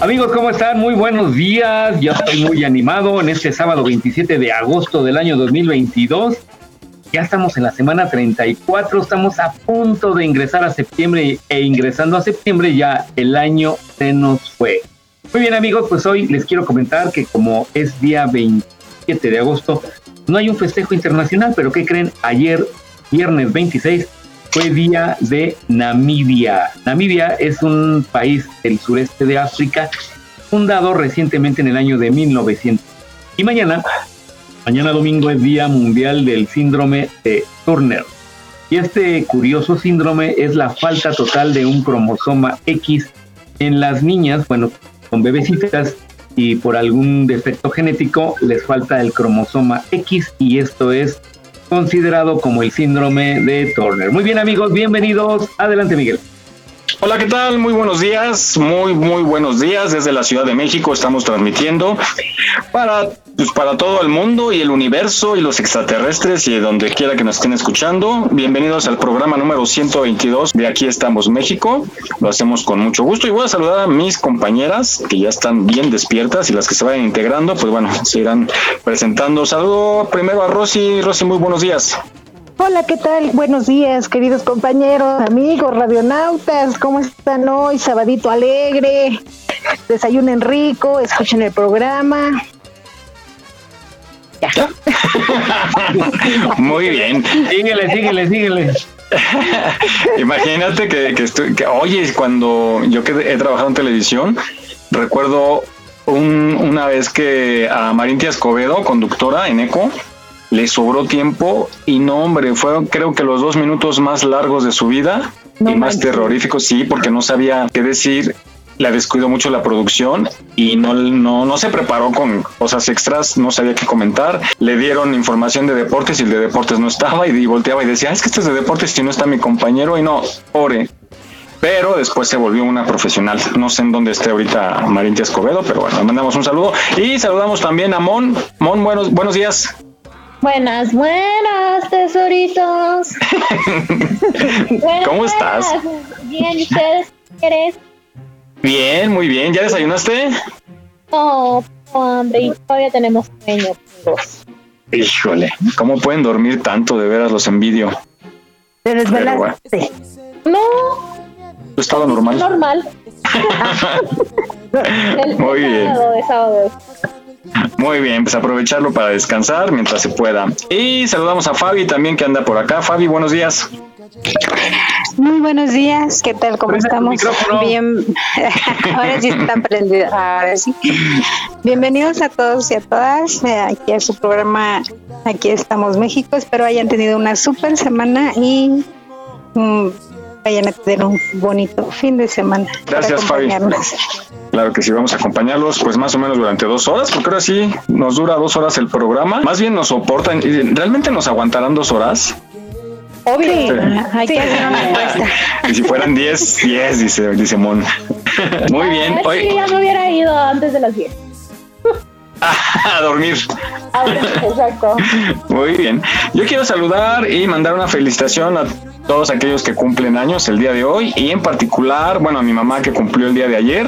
Amigos, ¿cómo están? Muy buenos días. Yo estoy muy animado en este sábado 27 de agosto del año 2022. Ya estamos en la semana 34, estamos a punto de ingresar a septiembre e ingresando a septiembre ya el año se nos fue. Muy bien amigos, pues hoy les quiero comentar que como es día 27 de agosto, no hay un festejo internacional, pero ¿qué creen? Ayer, viernes 26, fue día de Namibia. Namibia es un país del sureste de África, fundado recientemente en el año de 1900. Y mañana, mañana domingo es Día Mundial del Síndrome de Turner. Y este curioso síndrome es la falta total de un cromosoma X en las niñas, bueno, con bebecitas y por algún defecto genético les falta el cromosoma X y esto es considerado como el síndrome de Turner. Muy bien amigos, bienvenidos. Adelante Miguel. Hola, ¿qué tal? Muy buenos días, muy, muy buenos días. Desde la Ciudad de México estamos transmitiendo para, pues, para todo el mundo y el universo y los extraterrestres y donde quiera que nos estén escuchando. Bienvenidos al programa número 122 de Aquí estamos México. Lo hacemos con mucho gusto y voy a saludar a mis compañeras que ya están bien despiertas y las que se vayan integrando, pues bueno, se irán presentando. Saludo primero a Rosy. Rosy, muy buenos días. Hola, ¿qué tal? Buenos días, queridos compañeros, amigos, radionautas. ¿Cómo están hoy? Sabadito alegre. Desayunen rico, escuchen el programa. Ya. Muy bien. Síguele, síguele, síguele. Imagínate que, que estoy, que, oye, cuando yo que he trabajado en televisión, recuerdo un, una vez que a Marintia Escobedo, conductora en ECO, le sobró tiempo y no, hombre, fueron creo que los dos minutos más largos de su vida No y más terroríficos, sí, porque no sabía qué decir. La descuidó mucho la producción y no, no, no se preparó con cosas extras, no sabía qué comentar. Le dieron información de deportes y el de deportes no estaba y, y volteaba y decía, "Ah, es que este es de deportes y no está mi compañero y no, pobre. Pero después se volvió una profesional. No sé en dónde esté ahorita Marintia Escobedo, pero bueno, mandamos un saludo. Y saludamos también a Mon. Mon, buenos, buenos días. Buenas, buenas, tesoritos. Buenas, ¿Cómo estás? Bien, ¿y ustedes? ¿Qué eres? Bien, muy bien. ¿Ya desayunaste? No, tengo hambre y todavía tenemos sueño. todos. Híjole, ¿cómo pueden dormir tanto? De veras los envidio. ¿Te desvelaste? No, Tu estado normal. normal. Muy bien. sábado de sábado. Muy bien, pues aprovecharlo para descansar mientras se pueda. Y saludamos a Fabi también que anda por acá. Fabi, buenos días. Muy buenos días, ¿qué tal? ¿Cómo estamos? Bien, ahora sí está prendido, ahora sí. Bienvenidos a todos y a todas eh, aquí a su programa Aquí estamos México. Espero hayan tenido una super semana y mm, vayan a tener un bonito fin de semana. Gracias, Fabi. Claro que sí, vamos a acompañarlos pues más o menos durante dos horas, porque ahora sí nos dura dos horas el programa. Más bien nos soportan. y ¿Realmente nos aguantarán dos horas? Obvio, Sí. hay que hacer una encuesta. Y si fueran diez, diez, dice, dice Mon. Muy bien. A ver si Hoy, ya me hubiera ido antes de las 10. a dormir. Exacto. Muy bien. Yo quiero saludar y mandar una felicitación a todos aquellos que cumplen años el día de hoy y en particular, bueno, a mi mamá que cumplió el día de ayer,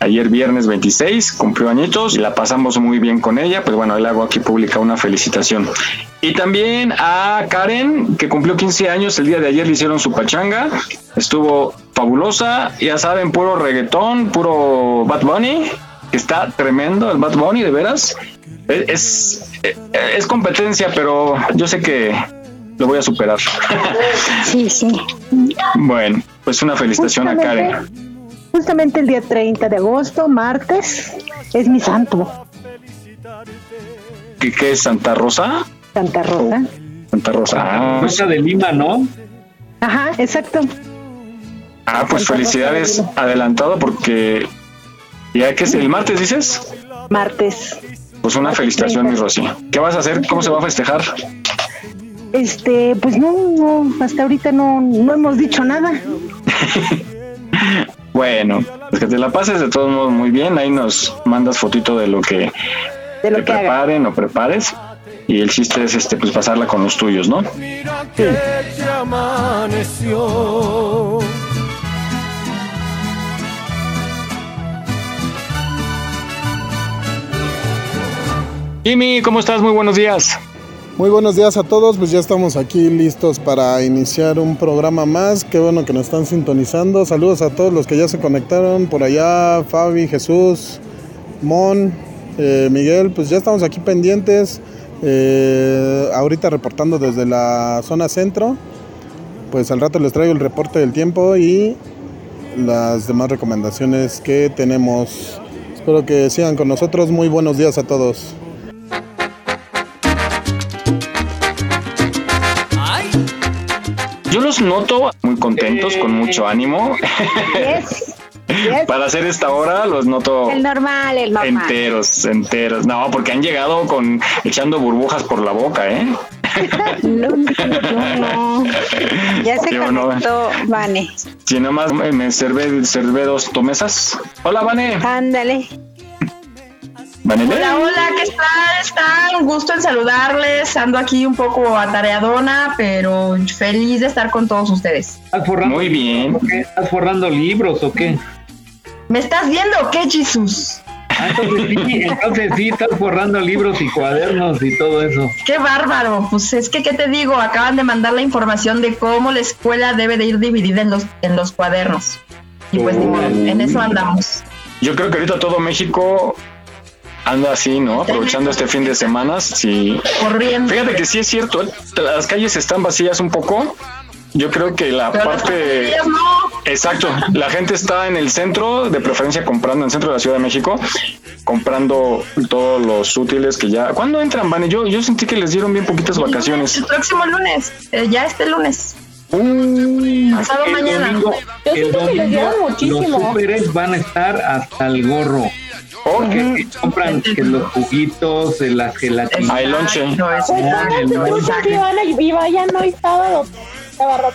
ayer viernes 26, cumplió añitos y la pasamos muy bien con ella, pues bueno, le hago aquí pública una felicitación. Y también a Karen, que cumplió 15 años el día de ayer, le hicieron su pachanga, estuvo fabulosa, ya saben, puro reggaetón, puro Bad Bunny, está tremendo el Bad Bunny, de veras. Es, es, es competencia, pero yo sé que lo voy a superar. Sí, sí. bueno, pues una felicitación a Karen. Justamente el día 30 de agosto, martes, es mi santo. ¿Qué, qué es Santa Rosa? Santa Rosa. Santa Rosa. Ah, Rosa de Lima, ¿no? Ajá, exacto. ah, pues felicidades adelantado porque ya que es el martes, dices. Martes. Pues una felicitación, mi Rosy. ¿Qué vas a hacer? ¿Cómo se va a festejar? Este, pues no, no, hasta ahorita no, no hemos dicho nada. Bueno, pues que te la pases de todos modos muy bien. Ahí nos mandas fotito de lo que De lo te que haga. preparen o prepares. Y el chiste es este, pues pasarla con los tuyos, ¿no? Jimmy, ¿cómo estás? Muy buenos días. Muy buenos días a todos, pues ya estamos aquí listos para iniciar un programa más. Qué bueno que nos están sintonizando. Saludos a todos los que ya se conectaron por allá, Fabi, Jesús, Mon, eh, Miguel, pues ya estamos aquí pendientes. eh, ahorita reportando desde la zona centro. Pues al rato les traigo el reporte del tiempo y las demás recomendaciones que tenemos. Espero que sigan con nosotros. Muy buenos días a todos. Yo los noto muy contentos, con mucho ánimo. Yes, yes. Para hacer esta hora los noto El normal, el normal. enteros, enteros. No, porque han llegado con echando burbujas por la boca, ¿eh? No, no, no. Ya se Yo no. conectó, Vane. Si nomás me servé, servé dos tomesas. Hola, Vane. Ándale. Hola, hola, ¿qué tal? Están? Un gusto en saludarles. Ando aquí un poco atareadona, pero feliz de estar con todos ustedes. ¿Estás forrando, Muy bien. qué? ¿Estás forrando libros o qué? ¿Me estás viendo o qué, Jesús? Ah, entonces sí, entonces sí, estás forrando libros y cuadernos y todo eso. Qué bárbaro. Pues es que, ¿qué te digo? Acaban de mandar la información de cómo la escuela debe de ir dividida en los, en los cuadernos. Y pues en eso andamos. Yo creo que ahorita todo México anda así, ¿no? Aprovechando este fin de semana. Sí. Corriendo. Fíjate que sí es cierto, ¿eh? las calles están vacías un poco. Yo creo que la Pero parte... Exacto, la gente está en el centro, de preferencia comprando en el centro de la Ciudad de México, comprando todos los útiles que ya... ¿Cuándo entran, Vane? Yo, yo sentí que les dieron bien poquitas vacaciones. El próximo lunes, eh, ya este lunes. Mm, Pasado El mañana. domingo, Yo el siento que les domingo muchísimo. los súperes van a estar hasta el gorro. Porque compran que los juguitos, las gelatinas. Hay Pues que a- y vayan hoy sábado. Sábado.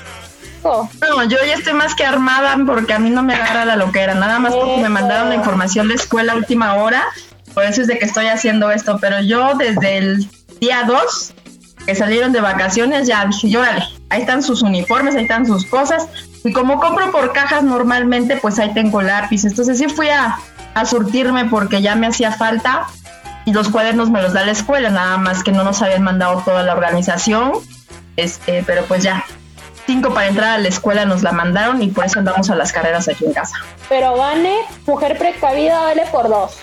No, yo ya estoy más que armada porque a mí no me agarra la loquera, nada más porque me mandaron la información de escuela a última hora, por eso es de que estoy haciendo esto, pero yo desde el día 2 que salieron de vacaciones ya dije, órale, ahí están sus uniformes, ahí están sus cosas, y como compro por cajas normalmente, pues ahí tengo lápices, entonces sí fui a, a surtirme porque ya me hacía falta y los cuadernos me los da la escuela, nada más que no nos habían mandado toda la organización, este, pero pues ya, cinco para entrar a la escuela nos la mandaron y por eso andamos a las carreras aquí en casa. Pero Vane, mujer precavida, vale por dos.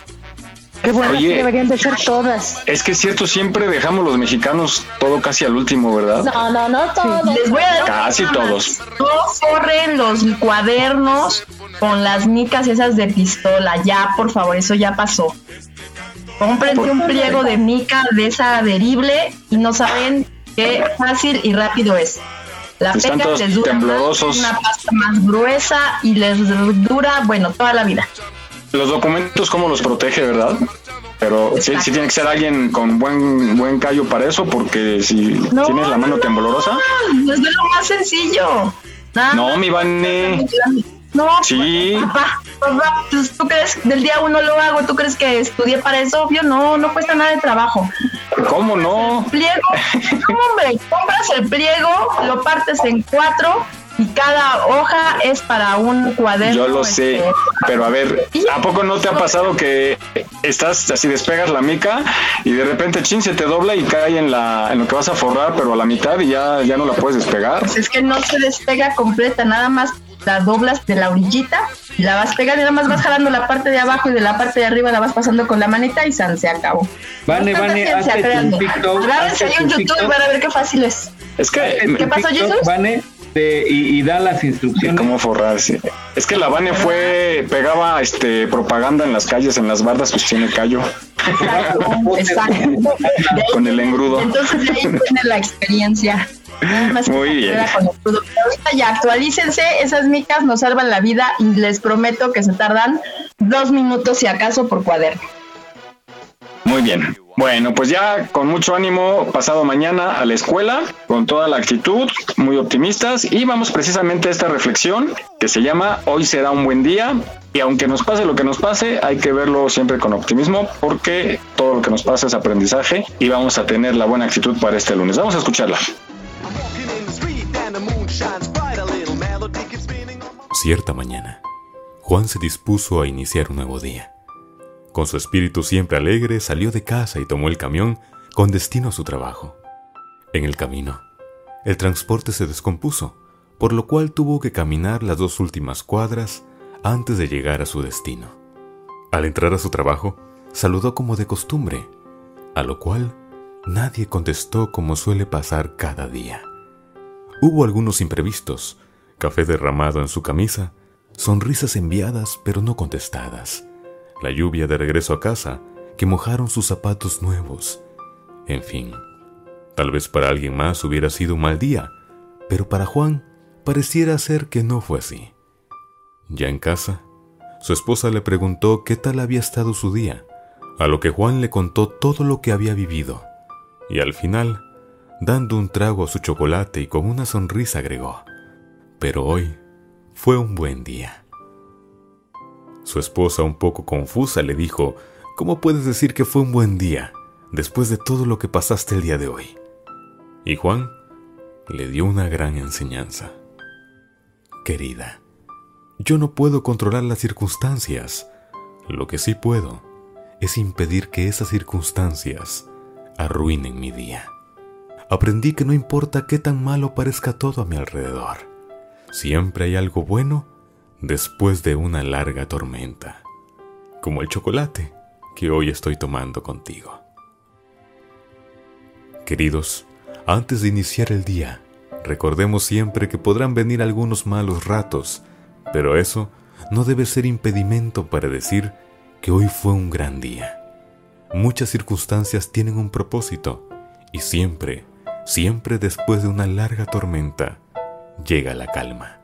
Qué bueno Oye. que deberían de ser todas. Es que es cierto, siempre dejamos los mexicanos todo casi al último, ¿verdad? No, no, no todos. Les voy a dar Casi todos. No corren los cuadernos con las micas esas de pistola, ya por favor, eso ya pasó. Cómprense un pliego de mica de esa adherible y no saben qué fácil y rápido es. La Están pega les dura más, una pasta más gruesa y les dura, bueno, toda la vida. Los documentos, ¿cómo los protege, verdad? Pero sí, sí tiene que ser alguien con buen buen callo para eso, porque si No, tienes la mano no, temblorosa. No, es de lo más sencillo. Nada No, mi Vane. No, Sí. papá, papá, pues, ¿tú crees del día uno lo hago? ¿Tú crees que estudié para eso? Obvio, no, no cuesta nada de trabajo. ¿Cómo no? Pliego, ¿cómo, hombre? Compras el pliego, lo partes en cuatro y cada hoja es para un cuaderno. Yo lo sé, este, pero a ver, ¿a poco no te ha pasado que estás así despegas la mica y de repente chin se te dobla y cae en la en lo que vas a forrar, pero a la mitad y ya ya no la puedes despegar? Pues es que no se despega completa, nada más la doblas de la orillita la vas pegando y nada más vas jalando la parte de abajo y de la parte de arriba la vas pasando con la manita y san, se acabó. Vane, No Vane, hazte tu créanme. TikTok, Grábense hazte ahí un tu YouTube para ver qué fácil es. Es que ¿Qué pasó, TikTok, Jesús? Vane, de- y, y da las instrucciones. cómo forrarse. Es que la Vane fue pegaba este propaganda en las calles, en las bardas, pues tiene callo Exacto, exacto. Con el engrudo. Entonces de ahí tiene la experiencia. Más Muy bien. con el crudo. Pero ahorita ya actualícense, esas micas nos salvan la vida y les prometo que se tardan dos minutos si acaso por cuaderno. Muy bien. Bueno, pues ya con mucho ánimo, pasado mañana a la escuela, con toda la actitud, muy optimistas, y vamos precisamente a esta reflexión que se llama Hoy será un buen día, y aunque nos pase lo que nos pase, hay que verlo siempre con optimismo, porque todo lo que nos pasa es aprendizaje, y vamos a tener la buena actitud para este lunes. Vamos a escucharla. Cierta mañana, Juan se dispuso a iniciar un nuevo día. Con su espíritu siempre alegre, salió de casa y tomó el camión con destino a su trabajo. En el camino, el transporte se descompuso, por lo cual tuvo que caminar las dos últimas cuadras antes de llegar a su destino. Al entrar a su trabajo, saludó como de costumbre, a lo cual nadie contestó como suele pasar cada día. Hubo algunos imprevistos, café derramado en su camisa, sonrisas enviadas pero no contestadas, la lluvia de regreso a casa que mojaron sus zapatos nuevos. En fin, tal vez para alguien más hubiera sido un mal día, pero para Juan pareciera ser que no fue así. Ya en casa, su esposa le preguntó qué tal había estado su día, a lo que Juan le contó todo lo que había vivido, y al final, dando un trago a su chocolate y con una sonrisa agregó, pero hoy fue un buen día. Su esposa, un poco confusa, le dijo, ¿Cómo puedes decir que fue un buen día después de todo lo que pasaste el día de hoy? Y Juan le dio una gran enseñanza. Querida, yo no puedo controlar las circunstancias. Lo que sí puedo es impedir que esas circunstancias arruinen mi día. Aprendí que no importa qué tan malo parezca todo a mi alrededor, siempre hay algo bueno después de una larga tormenta, como el chocolate que hoy estoy tomando contigo. Queridos, antes de iniciar el día, recordemos siempre que podrán venir algunos malos ratos, pero eso no debe ser impedimento para decir que hoy fue un gran día. Muchas circunstancias tienen un propósito y siempre, siempre después de una larga tormenta, llega la calma.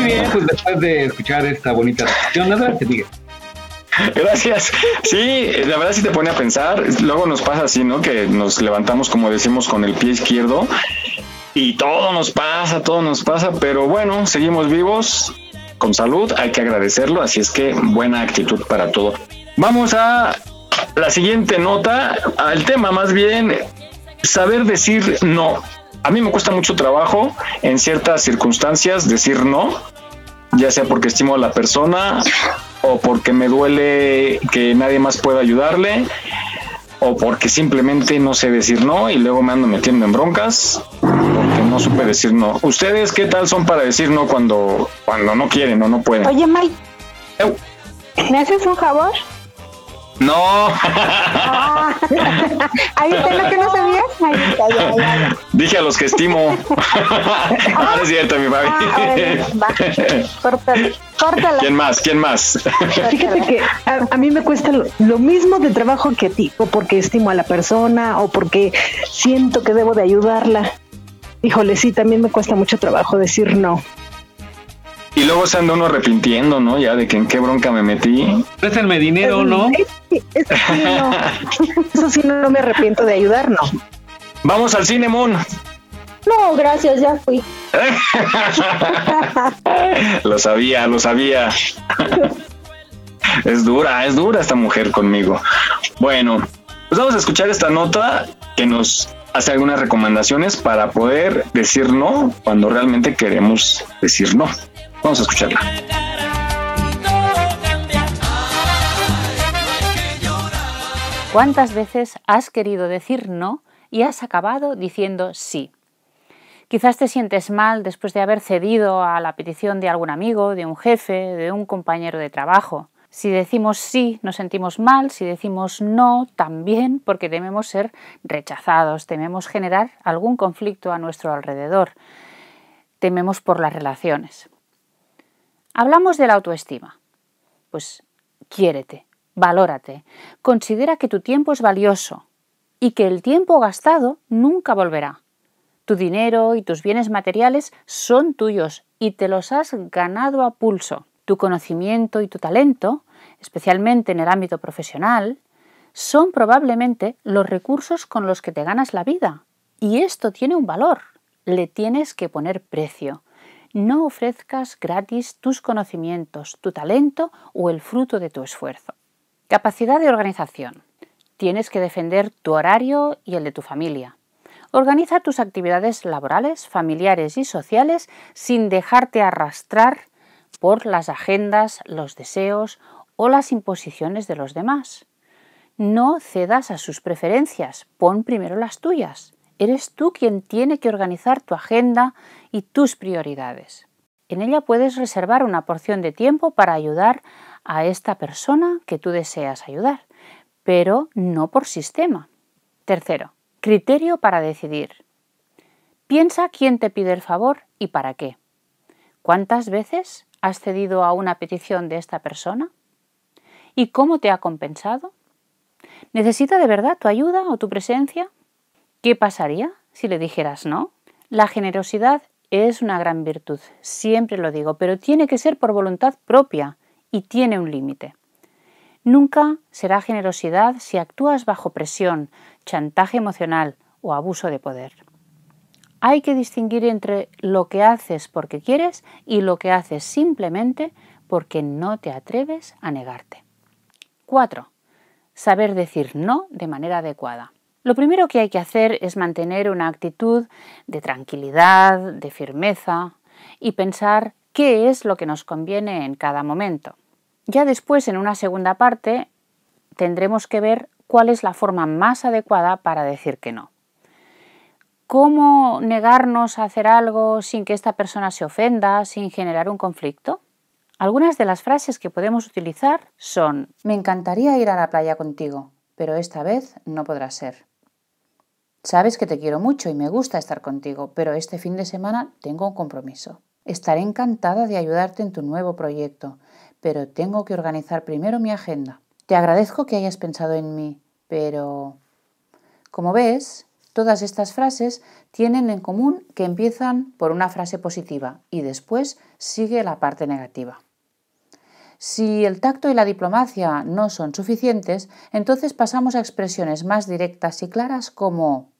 Muy bien, pues después de escuchar esta bonita reflexión, adelante, Miguel. Gracias. Sí, la verdad sí te pone a pensar. Luego nos pasa así, ¿no? Que nos levantamos, como decimos, con el pie izquierdo y todo nos pasa, todo nos pasa, pero bueno, seguimos vivos, con salud, hay que agradecerlo, así es que buena actitud para todo. Vamos a la siguiente nota, al tema más bien, saber decir no. A mí me cuesta mucho trabajo en ciertas circunstancias decir no, ya sea porque estimo a la persona o porque me duele que nadie más pueda ayudarle o porque simplemente no sé decir no y luego me ando metiendo en broncas porque no supe decir no. ¿Ustedes qué tal son para decir no cuando, cuando no quieren o no pueden? Oye, Mike, ¿me haces un favor? No. Ah, ahí está lo que no sabía. Ahí está, ya, ya, ya. Dije a los que estimo. Ah, no es cierto, mi Fabi. Ah. Córtala. ¿Quién más? ¿Quién más? Fíjate que a, a mí me cuesta lo, lo mismo de trabajo que a ti, o porque estimo a la persona, o porque siento que debo de ayudarla. Híjole, sí, también me cuesta mucho trabajo decir no. Y luego se anda uno arrepintiendo, ¿no? Ya de que en qué bronca me metí. Préstenme dinero, ¿no? Sí. Eso sí, no, no me arrepiento de ayudar, no. Vamos al cine, Mon. No, gracias, ya fui. Lo sabía, lo sabía. Es dura, es dura esta mujer conmigo. Bueno, pues vamos a escuchar esta nota que nos hace algunas recomendaciones para poder decir no cuando realmente queremos decir no. Vamos a escucharla. ¿Cuántas veces has querido decir no y has acabado diciendo sí? Quizás te sientes mal después de haber cedido a la petición de algún amigo, de un jefe, de un compañero de trabajo. Si decimos sí, nos sentimos mal, si decimos no, también, porque tememos ser rechazados, tememos generar algún conflicto a nuestro alrededor, tememos por las relaciones. Hablamos de la autoestima. Pues quiérete, valórate, considera que tu tiempo es valioso y que el tiempo gastado nunca volverá. Tu dinero y tus bienes materiales son tuyos y te los has ganado a pulso. Tu conocimiento y tu talento, especialmente en el ámbito profesional, son probablemente los recursos con los que te ganas la vida. Y esto tiene un valor. Le tienes que poner precio. No ofrezcas gratis tus conocimientos, tu talento o el fruto de tu esfuerzo. Capacidad de organización. Tienes que defender tu horario y el de tu familia. Organiza tus actividades laborales, familiares y sociales sin dejarte arrastrar por las agendas, los deseos o las imposiciones de los demás. No cedas a sus preferencias, pon primero las tuyas. Eres tú quien tiene que organizar tu agenda y tus prioridades. En ella puedes reservar una porción de tiempo para ayudar a esta persona que tú deseas ayudar, pero no por sistema. Tercero, criterio para decidir. Piensa quién te pide el favor y para qué. ¿Cuántas veces has cedido a una petición de esta persona? ¿Y cómo te ha compensado? ¿Necesita de verdad tu ayuda o tu presencia? ¿Qué pasaría si le dijeras no? La generosidad es una gran virtud, siempre lo digo, pero tiene que ser por voluntad propia y tiene un límite. Nunca será generosidad si actúas bajo presión, chantaje emocional o abuso de poder. Hay que distinguir entre lo que haces porque quieres y lo que haces simplemente porque no te atreves a negarte. 4. Saber decir no de manera adecuada. Lo primero que hay que hacer es mantener una actitud de tranquilidad, de firmeza y pensar qué es lo que nos conviene en cada momento. Ya después, en una segunda parte, tendremos que ver cuál es la forma más adecuada para decir que no. ¿Cómo negarnos a hacer algo sin que esta persona se ofenda, sin generar un conflicto? Algunas de las frases que podemos utilizar son Me encantaría ir a la playa contigo, pero esta vez no podrá ser. Sabes que te quiero mucho y me gusta estar contigo, pero este fin de semana tengo un compromiso. Estaré encantada de ayudarte en tu nuevo proyecto, pero tengo que organizar primero mi agenda. Te agradezco que hayas pensado en mí, pero... Como ves, todas estas frases tienen en común que empiezan por una frase positiva y después sigue la parte negativa. Si el tacto y la diplomacia no son suficientes, entonces pasamos a expresiones más directas y claras como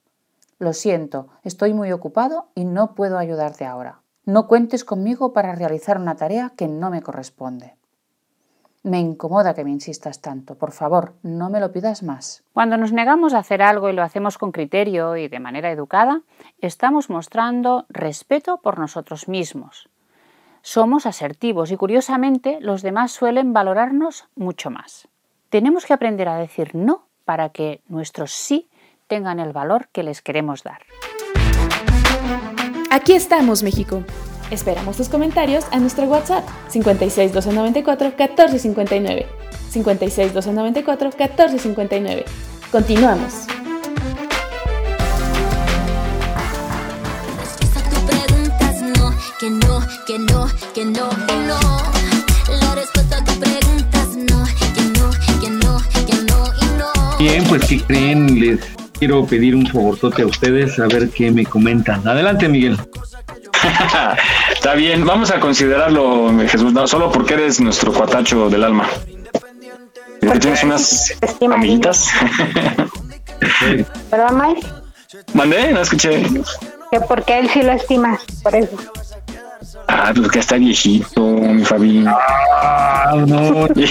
Lo siento, estoy muy ocupado y no puedo ayudarte ahora. No cuentes conmigo para realizar una tarea que no me corresponde. Me incomoda que me insistas tanto. Por favor, no me lo pidas más. Cuando nos negamos a hacer algo y lo hacemos con criterio y de manera educada, estamos mostrando respeto por nosotros mismos. Somos asertivos y curiosamente los demás suelen valorarnos mucho más. Tenemos que aprender a decir no para que nuestros sí tengan el valor que les queremos dar. Aquí estamos, México. Esperamos tus comentarios a nuestro WhatsApp 56 294 1459. 56 294 1459. Continuamos. Que no, que no, que no, que no. La respuesta a tu preguntas no, que no, que no, que no y no. Bien, pues si creen, les quiero pedir un favorzote a ustedes a ver qué me comentan. Adelante, Miguel. Está bien, vamos a considerarlo, Jesús, no solo porque eres nuestro cuatacho del alma. Tienes unas amiguitas. ¿Perdón, Mike? ¿Mandé? No escuché. Que porque él sí lo estima, por eso. Ah, pues que está viejito, mi Fabi. Ah, no. que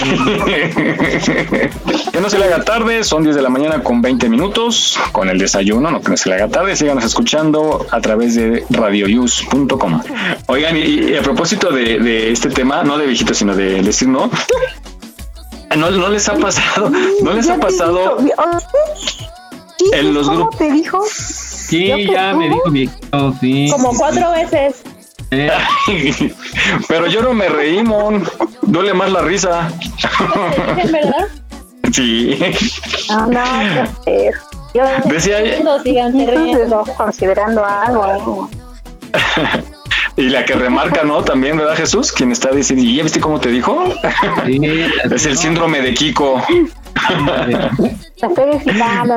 no se le haga tarde, son 10 de la mañana con 20 minutos, con el desayuno, no que no se le haga tarde, síganos escuchando a través de radioyus.com. Oigan, y, a propósito de, este tema, no de viejito, sino de decir no, no, no les ha pasado, no les ha pasado en los grupos. te dijo? Sí, ya me dijo viejito, sí. Como cuatro veces. Pero yo no me reí, Mon. Duele más la risa. ¿Es verdad? Sí. No, no, yo Decía no, considerando algo. Y la que remarca, ¿no? También, ¿verdad, Jesús? Quien está diciendo, ¿y ya viste cómo te dijo? es el síndrome de Kiko. estoy felicitando,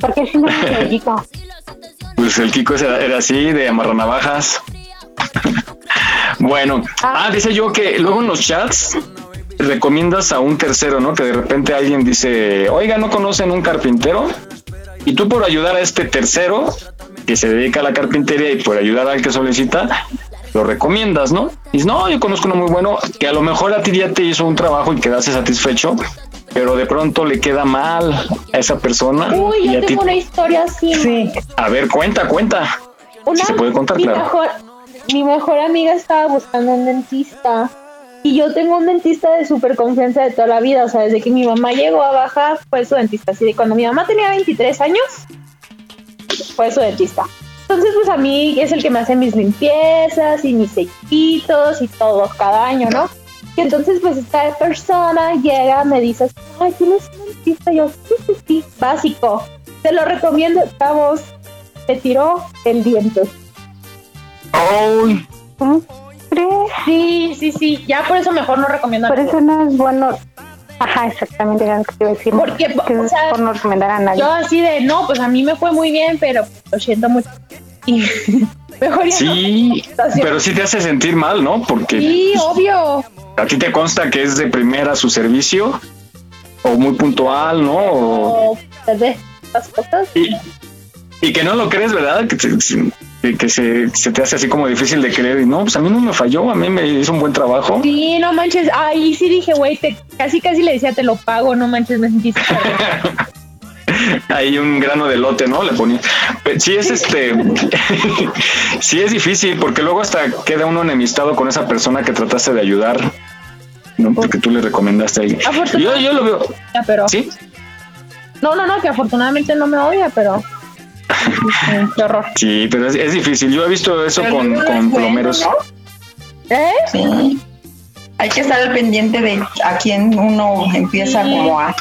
¿por qué el síndrome de Kiko? Pues el Kiko era, era así, de amarranavajas. Bueno, ah, dice yo que luego en los chats recomiendas a un tercero, ¿no? Que de repente alguien dice, oiga, ¿no conocen un carpintero? Y tú por ayudar a este tercero que se dedica a la carpintería y por ayudar al que solicita, lo recomiendas, ¿no? Y dices, no, yo conozco uno muy bueno que a lo mejor a ti ya te hizo un trabajo y quedaste satisfecho, pero de pronto le queda mal a esa persona. Uy, yo tengo una historia así. Sí. A ver, cuenta, cuenta. Una, se puede contar, mi claro. Mejor, mi mejor amiga estaba buscando un dentista. Y yo tengo un dentista de súper confianza de toda la vida. O sea, desde que mi mamá llegó a bajar, fue su dentista. Así de cuando mi mamá tenía 23 años, fue su dentista. Entonces, pues a mí es el que me hace mis limpiezas y mis sellitos y todo cada año, ¿no? Y entonces, pues esta persona llega, me dice, ay, ¿tienes un dentista? Yo, sí, sí, sí, básico. Te lo recomiendo, chavos. Te tiró el diente. ¡Ay! Sí, sí, sí. Ya por eso mejor no recomiendo Por eso no es bueno. Ajá, exactamente, era lo que te iba a decir. Porque, que o sea, por no recomendar a nadie. Yo así de, no, pues a mí me fue muy bien, pero lo siento mucho. Y mejor ya Sí, no. pero sí te hace sentir mal, ¿no? Porque Sí, obvio. a ti te consta que es de primera su servicio o muy puntual, ¿no? O- O las cosas. y, y que no lo crees, ¿verdad? Que, te- que, que se, se te hace así como difícil de creer y no, pues a mí no me falló, a mí me hizo un buen trabajo. Sí, no manches. Ahí sí dije, güey, casi casi le decía, te lo pago, no manches, me sentí. Ahí un grano de lote, ¿no? Le ponía. Sí es este, sí es difícil porque luego hasta queda uno enemistado con esa persona que trataste de ayudar, ¿no? Porque tú le recomendaste ahí. Yo, yo lo veo. Ya, pero. Sí. No, no, no, que afortunadamente no me odia, pero. Qué horror. Sí, pero es, es difícil. Yo he visto eso Pero con, luego con es bueno, plomeros. ¿no? ¿Eh? Sí. Hay que estar al pendiente de a quién uno empieza como a.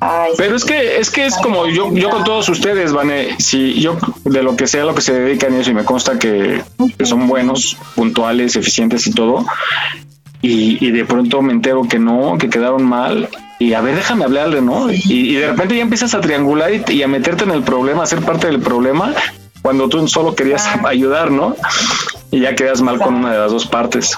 a- Pero es que es que es como yo yo con todos ustedes, Vane, si yo de lo que sea lo que se dedican y eso y me consta que, que son buenos, puntuales, eficientes y todo, y, y de pronto me entero que no, que quedaron mal y a ver, déjame hablarle, ¿no? Y, y de repente ya empiezas a triangular y, y a meterte en el problema, a ser parte del problema cuando tú solo querías ayudar, ¿no? Y ya quedas mal con una de las dos partes.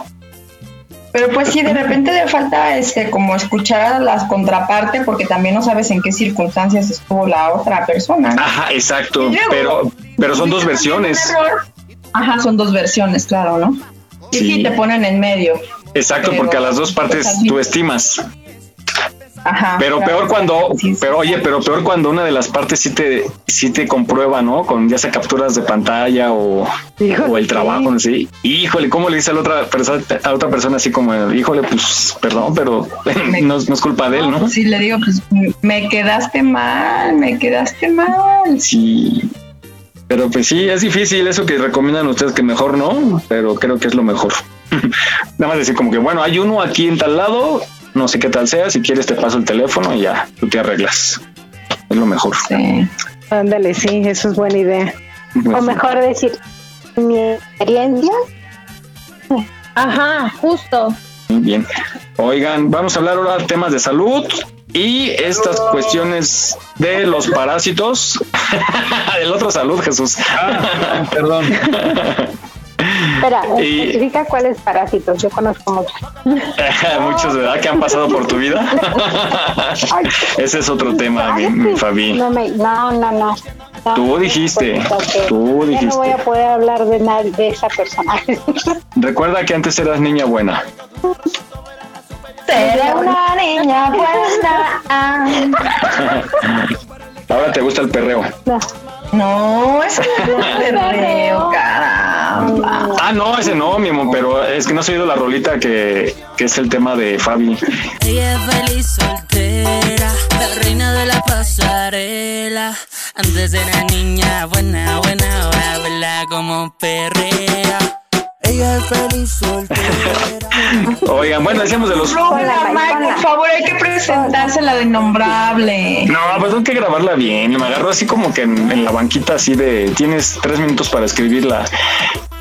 Pero pues sí, de repente le falta este como escuchar a las contrapartes porque también no sabes en qué circunstancias estuvo la otra persona. ¿no? Ajá, exacto, luego- pero pero son dos versiones. Ajá, son dos versiones, claro, ¿no? Sí, sí, te ponen en medio. Exacto, porque a las dos partes pues, tú estimas. Ajá. Pero claro. peor cuando, pero oye, pero peor cuando una de las partes sí te, sí te comprueba, ¿no? Con ya sea capturas de pantalla o, o el trabajo, ¿no? Sí. Híjole, ¿cómo le dice a la otra persona, a otra persona así como, híjole, pues, perdón, pero no, no es culpa de él, ¿no? Sí, le digo, pues me quedaste mal, me quedaste mal. Sí. Pero pues sí, es difícil eso que recomiendan ustedes que mejor no, pero creo que es lo mejor. Nada más decir como que, bueno, hay uno aquí en tal lado, no sé qué tal sea, si quieres te paso el teléfono y ya, tú te arreglas. Es lo mejor. Sí. Ándale, sí, eso es buena idea. O mejor decir, mi experiencia. Ajá, justo. Bien. Oigan, vamos a hablar ahora de temas de salud y estas cuestiones de los parásitos. El otro salud, Jesús. Ah, perdón. Espera, Y- especifica cuáles parásitos. Yo conozco muchos. Muchos, ¿verdad? Que han pasado por tu vida. Ese es otro tema, mi, mi Fabi. No, me, no, no, no. No, Tú dijiste, porque tú Ya no voy dijiste. a poder hablar de, nada de esa persona. Recuerda que antes eras niña buena. Seré una niña buena. Ahora te gusta el perreo. No, no es perreo, caramba. Ah, no, ese no, mi amor, pero es que no has oído la rolita que, que es el tema de Fabi. Ella es feliz soltera, la reina de la pasarela. Antes era niña buena, buena, ahora vela como perrea. Ella es feliz soltera. Oigan, bueno, decíamos de los... Hola, Mike, por favor, hay que presentársela de innombrable. No, pues tengo que grabarla bien. Me agarró así como que en, en la banquita así de... Tienes tres minutos para escribir la,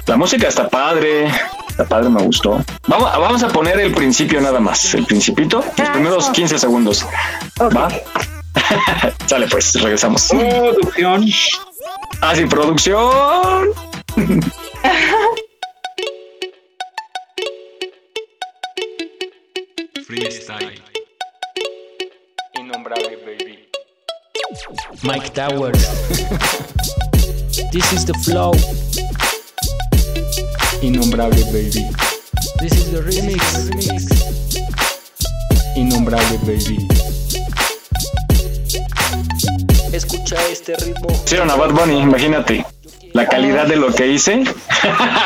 la música. Está padre. Está padre, me gustó. Vamos, vamos a poner el principio nada más. El principito. Los primeros 15 segundos. ¿Va? Sale pues, regresamos. Producción. Ah, sí, producción. Freestyle. Innombrable, baby. Mike Towers. this is the flow. Innombrable, baby. This is the remix. Innombrable, baby. Escucha este ritmo. Hicieron a Bad Bunny, imagínate. La calidad de lo que hice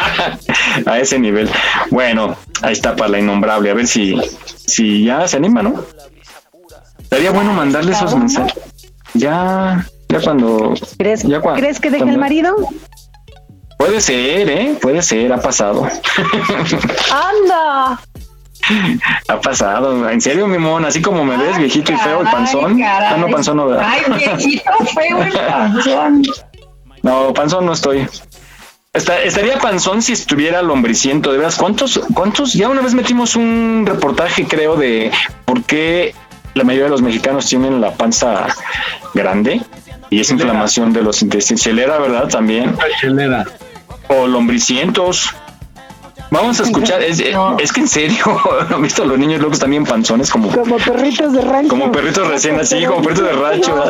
a ese nivel. Bueno, ahí está para la innombrable. A ver si, si ya se anima, ¿no? Sería bueno mandarle esos mensajes. Ya, ya cuando. ¿Crees, ya ¿crees que deje cuando- el marido? Puede ser, ¿eh? Puede ser, ha pasado. ¡Anda! ha pasado. En serio, mi mon, así como me ves, viejito y feo y panzón. caray. Ah, no, panzón no, ¿verdad? Ay, viejito feo y panzón. No, panzón no estoy. Esta- estaría panzón si estuviera lombriciento, de veras. ¿Cuántos, cuántos? Ya una vez metimos un reportaje, creo, de por qué la mayoría de los mexicanos tienen la panza grande y es inflamación de los intestinos. Chelera, ¿verdad? También. Chelera. O lombricientos. Vamos a escuchar, es, es que en serio, ¿no han visto los niños locos también panzones como, Como perritos de rancho. como perritos recién así, como perritos de rancho?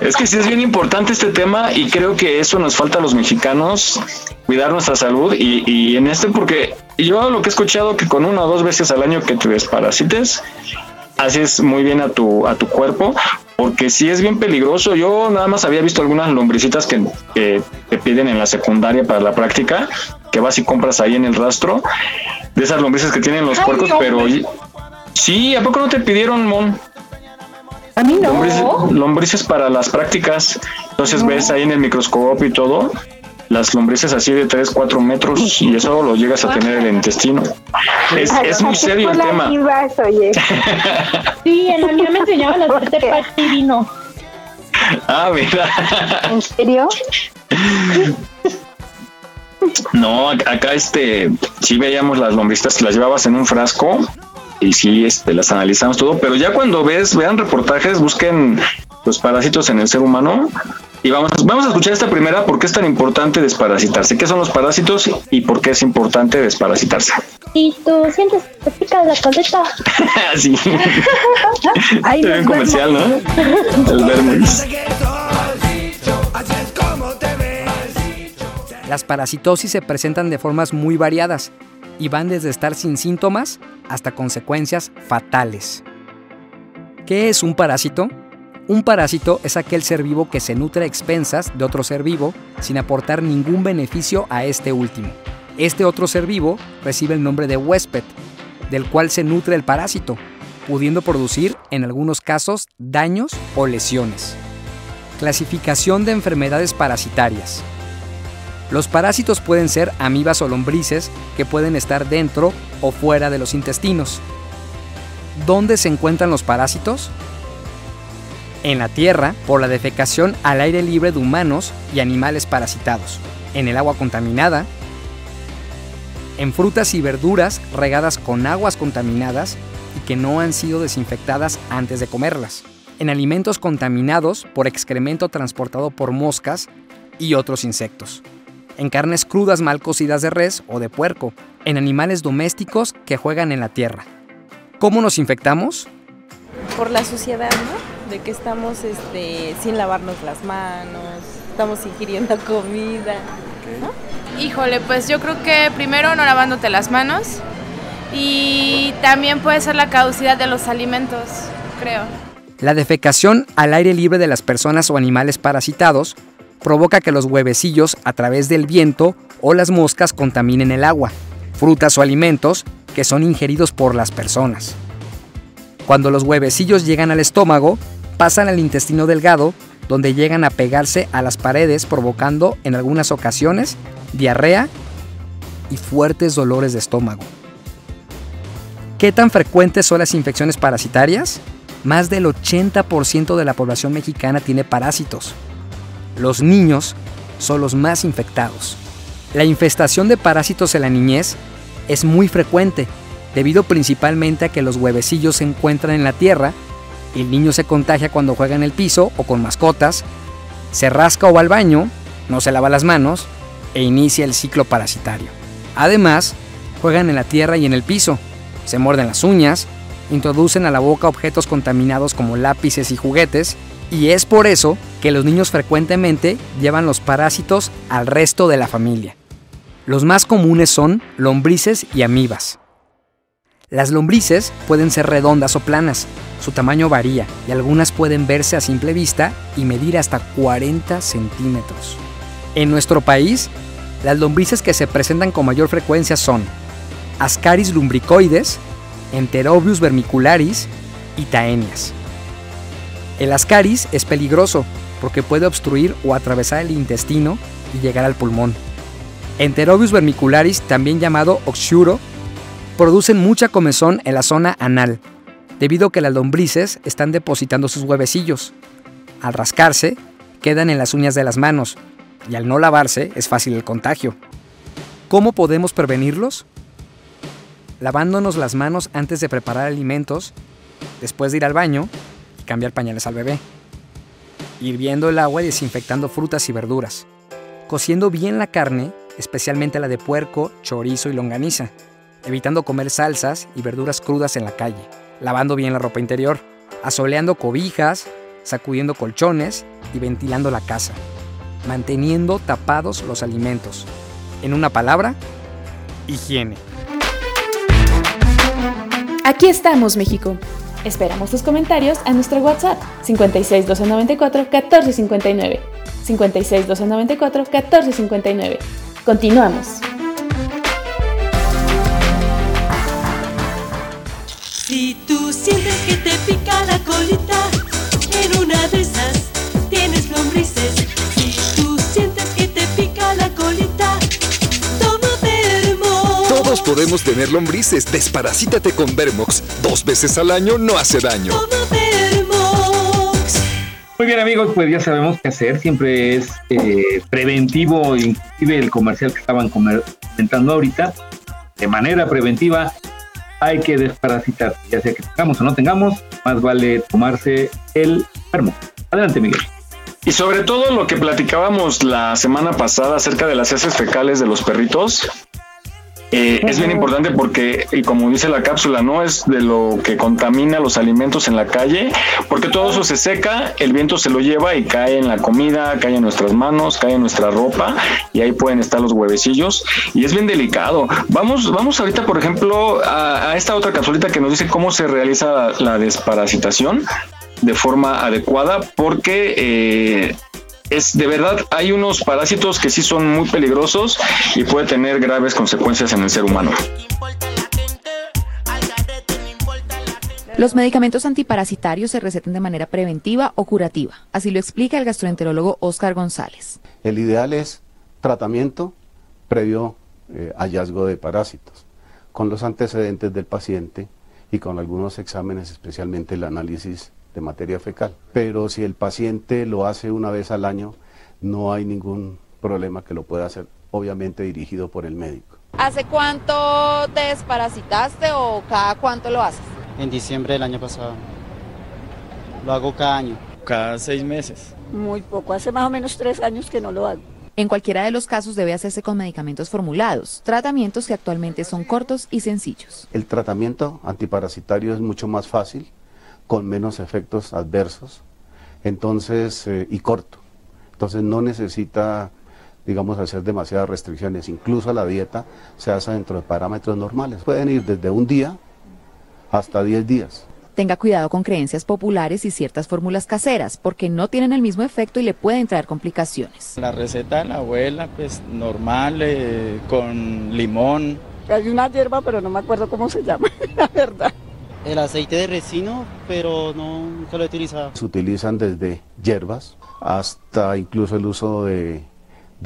Es que sí es bien importante este tema y creo que eso nos falta a los mexicanos, cuidar nuestra salud y, y en este porque yo lo que he escuchado que con una o dos veces al año que te desparasites, haces muy bien a tu, a tu cuerpo porque sí es bien peligroso. Yo nada más había visto algunas lombricitas que, que te piden en la secundaria para la práctica, que vas y compras ahí en el rastro, de esas lombrices que tienen los puercos, no, pero... Sí, ¿a poco no te pidieron, Mon? A mí no. Lombrices, lombrices para las prácticas. Entonces ves ahí en el microscopio y todo, las lombrices así de 3, 4 metros y eso lo llegas a tener en el intestino. Es, es muy serio el tema. oye. Sí, en la mía me enseñaban a hacerte pastibino. Ah, mira. ¿En serio? No, ac- acá este, sí veíamos las lombrices que las llevabas en un frasco y sí, este, las analizamos todo, pero ya cuando ves, vean reportajes, busquen los parásitos en el ser humano y vamos, vamos a escuchar esta primera, ¿por qué es tan importante desparasitarse? ¿Qué son los parásitos y por qué es importante desparasitarse? Si tú sientes que te pica la coleta. Un nos comercial, ¿no? El Vermouth. Las parasitosis se presentan de formas muy variadas y van desde estar sin síntomas hasta consecuencias fatales. ¿Qué es un parásito? Un parásito es aquel ser vivo que se nutre a expensas de otro ser vivo sin aportar ningún beneficio a este último. Este otro ser vivo recibe el nombre de huésped, del cual se nutre el parásito, pudiendo producir en algunos casos daños o lesiones. Clasificación de enfermedades parasitarias. Los parásitos pueden ser amibas o lombrices que pueden estar dentro o fuera de los intestinos. ¿Dónde se encuentran los parásitos? En la tierra, por la defecación al aire libre de humanos y animales parasitados, en el agua contaminada, en frutas y verduras regadas con aguas contaminadas y que no han sido desinfectadas antes de comerlas, en alimentos contaminados por excremento transportado por moscas y otros insectos, en carnes crudas mal cocidas de res o de puerco, en animales domésticos que juegan en la tierra. ¿Cómo nos infectamos? Por la suciedad, ¿no? De que estamos este, sin lavarnos las manos, estamos ingiriendo comida, ¿no? Híjole, pues yo creo que primero no lavándote las manos y también puede ser la caducidad de los alimentos, creo. La defecación al aire libre de las personas o animales parasitados provoca que los huevecillos a través del viento o las moscas contaminen el agua, frutas o alimentos que son ingeridos por las personas. Cuando los huevecillos llegan al estómago, pasan al intestino delgado, donde llegan a pegarse a las paredes provocando en algunas ocasiones diarrea y fuertes dolores de estómago. ¿Qué tan frecuentes son las infecciones parasitarias? Más del 80% de la población mexicana tiene parásitos. Los niños son los más infectados. La infestación de parásitos en la niñez es muy frecuente, debido principalmente a que los huevecillos se encuentran en la tierra, el niño se contagia cuando juega en el piso o con mascotas, se rasca o va al baño, no se lava las manos e inicia el ciclo parasitario. Además, juegan en la tierra y en el piso, se muerden las uñas, introducen a la boca objetos contaminados como lápices y juguetes, y es por eso que los niños frecuentemente llevan los parásitos al resto de la familia. Los más comunes son lombrices y amibas. Las lombrices pueden ser redondas o planas, su tamaño varía y algunas pueden verse a simple vista y medir hasta 40 centímetros. En nuestro país, las lombrices que se presentan con mayor frecuencia son Ascaris lumbricoides, Enterobius vermicularis y Taenias. El Ascaris es peligroso porque puede obstruir o atravesar el intestino y llegar al pulmón. Enterobius vermicularis, también llamado oxuro, producen mucha comezón en la zona anal, debido a que las lombrices están depositando sus huevecillos. Al rascarse, quedan en las uñas de las manos, y al no lavarse es fácil el contagio. ¿Cómo podemos prevenirlos? Lavándonos las manos antes de preparar alimentos, después de ir al baño y cambiar pañales al bebé. Hirviendo el agua y desinfectando frutas y verduras. Cociendo bien la carne, especialmente la de puerco, chorizo y longaniza. Evitando comer salsas y verduras crudas en la calle. Lavando bien la ropa interior. Asoleando cobijas, sacudiendo colchones y ventilando la casa. Manteniendo tapados los alimentos. En una palabra, higiene. Aquí estamos, México. Esperamos tus comentarios a nuestro WhatsApp 56 294 1459. 56 294 1459. Continuamos. Si tú sientes que te pica la colita, en una de esas tienes lombrices. Si tú sientes que te pica la colita, toma Vermox. Todos podemos tener lombrices. Desparasítate con Vermox. Dos veces al año no hace daño. Muy bien amigos, pues ya sabemos qué hacer, siempre es eh, preventivo, inclusive el comercial que estaban comentando ahorita, de manera preventiva hay que desparasitar, ya sea que tengamos o no tengamos, más vale tomarse el enfermo. Adelante Miguel. Y sobre todo lo que platicábamos la semana pasada acerca de las heces fecales de los perritos, eh, es bien importante porque, y como dice la cápsula, no es de lo que contamina los alimentos en la calle, porque todo eso se seca, el viento se lo lleva y cae en la comida, cae en nuestras manos, cae en nuestra ropa y ahí pueden estar los huevecillos y es bien delicado. Vamos, vamos ahorita, por ejemplo, a, a esta otra capsulita que nos dice cómo se realiza la desparasitación de forma adecuada, porque eh, es de verdad hay unos parásitos que sí son muy peligrosos y puede tener graves consecuencias en el ser humano. Los medicamentos antiparasitarios se recetan de manera preventiva o curativa. Así lo explica el gastroenterólogo Oscar González. El ideal es tratamiento previo eh, hallazgo de parásitos, con los antecedentes del paciente y con algunos exámenes, especialmente el análisis de materia fecal. Pero si el paciente lo hace una vez al año, no hay ningún problema que lo pueda hacer, obviamente dirigido por el médico. ¿Hace cuánto te desparasitaste o cada cuánto lo haces? En diciembre del año pasado. Lo hago cada año. Cada seis meses. Muy poco, hace más o menos tres años que no lo hago. En cualquiera de los casos debe hacerse con medicamentos formulados, tratamientos que actualmente son cortos y sencillos. El tratamiento antiparasitario es mucho más fácil, con menos efectos adversos, entonces eh, y corto. Entonces no necesita, digamos, hacer demasiadas restricciones. Incluso la dieta se hace dentro de parámetros normales. Pueden ir desde un día hasta 10 días. Tenga cuidado con creencias populares y ciertas fórmulas caseras, porque no tienen el mismo efecto y le pueden traer complicaciones. La receta de la abuela, pues normal, eh, con limón. Hay una hierba, pero no me acuerdo cómo se llama, la verdad. El aceite de resino, pero no, nunca lo he utilizado. Se utilizan desde hierbas hasta incluso el uso de,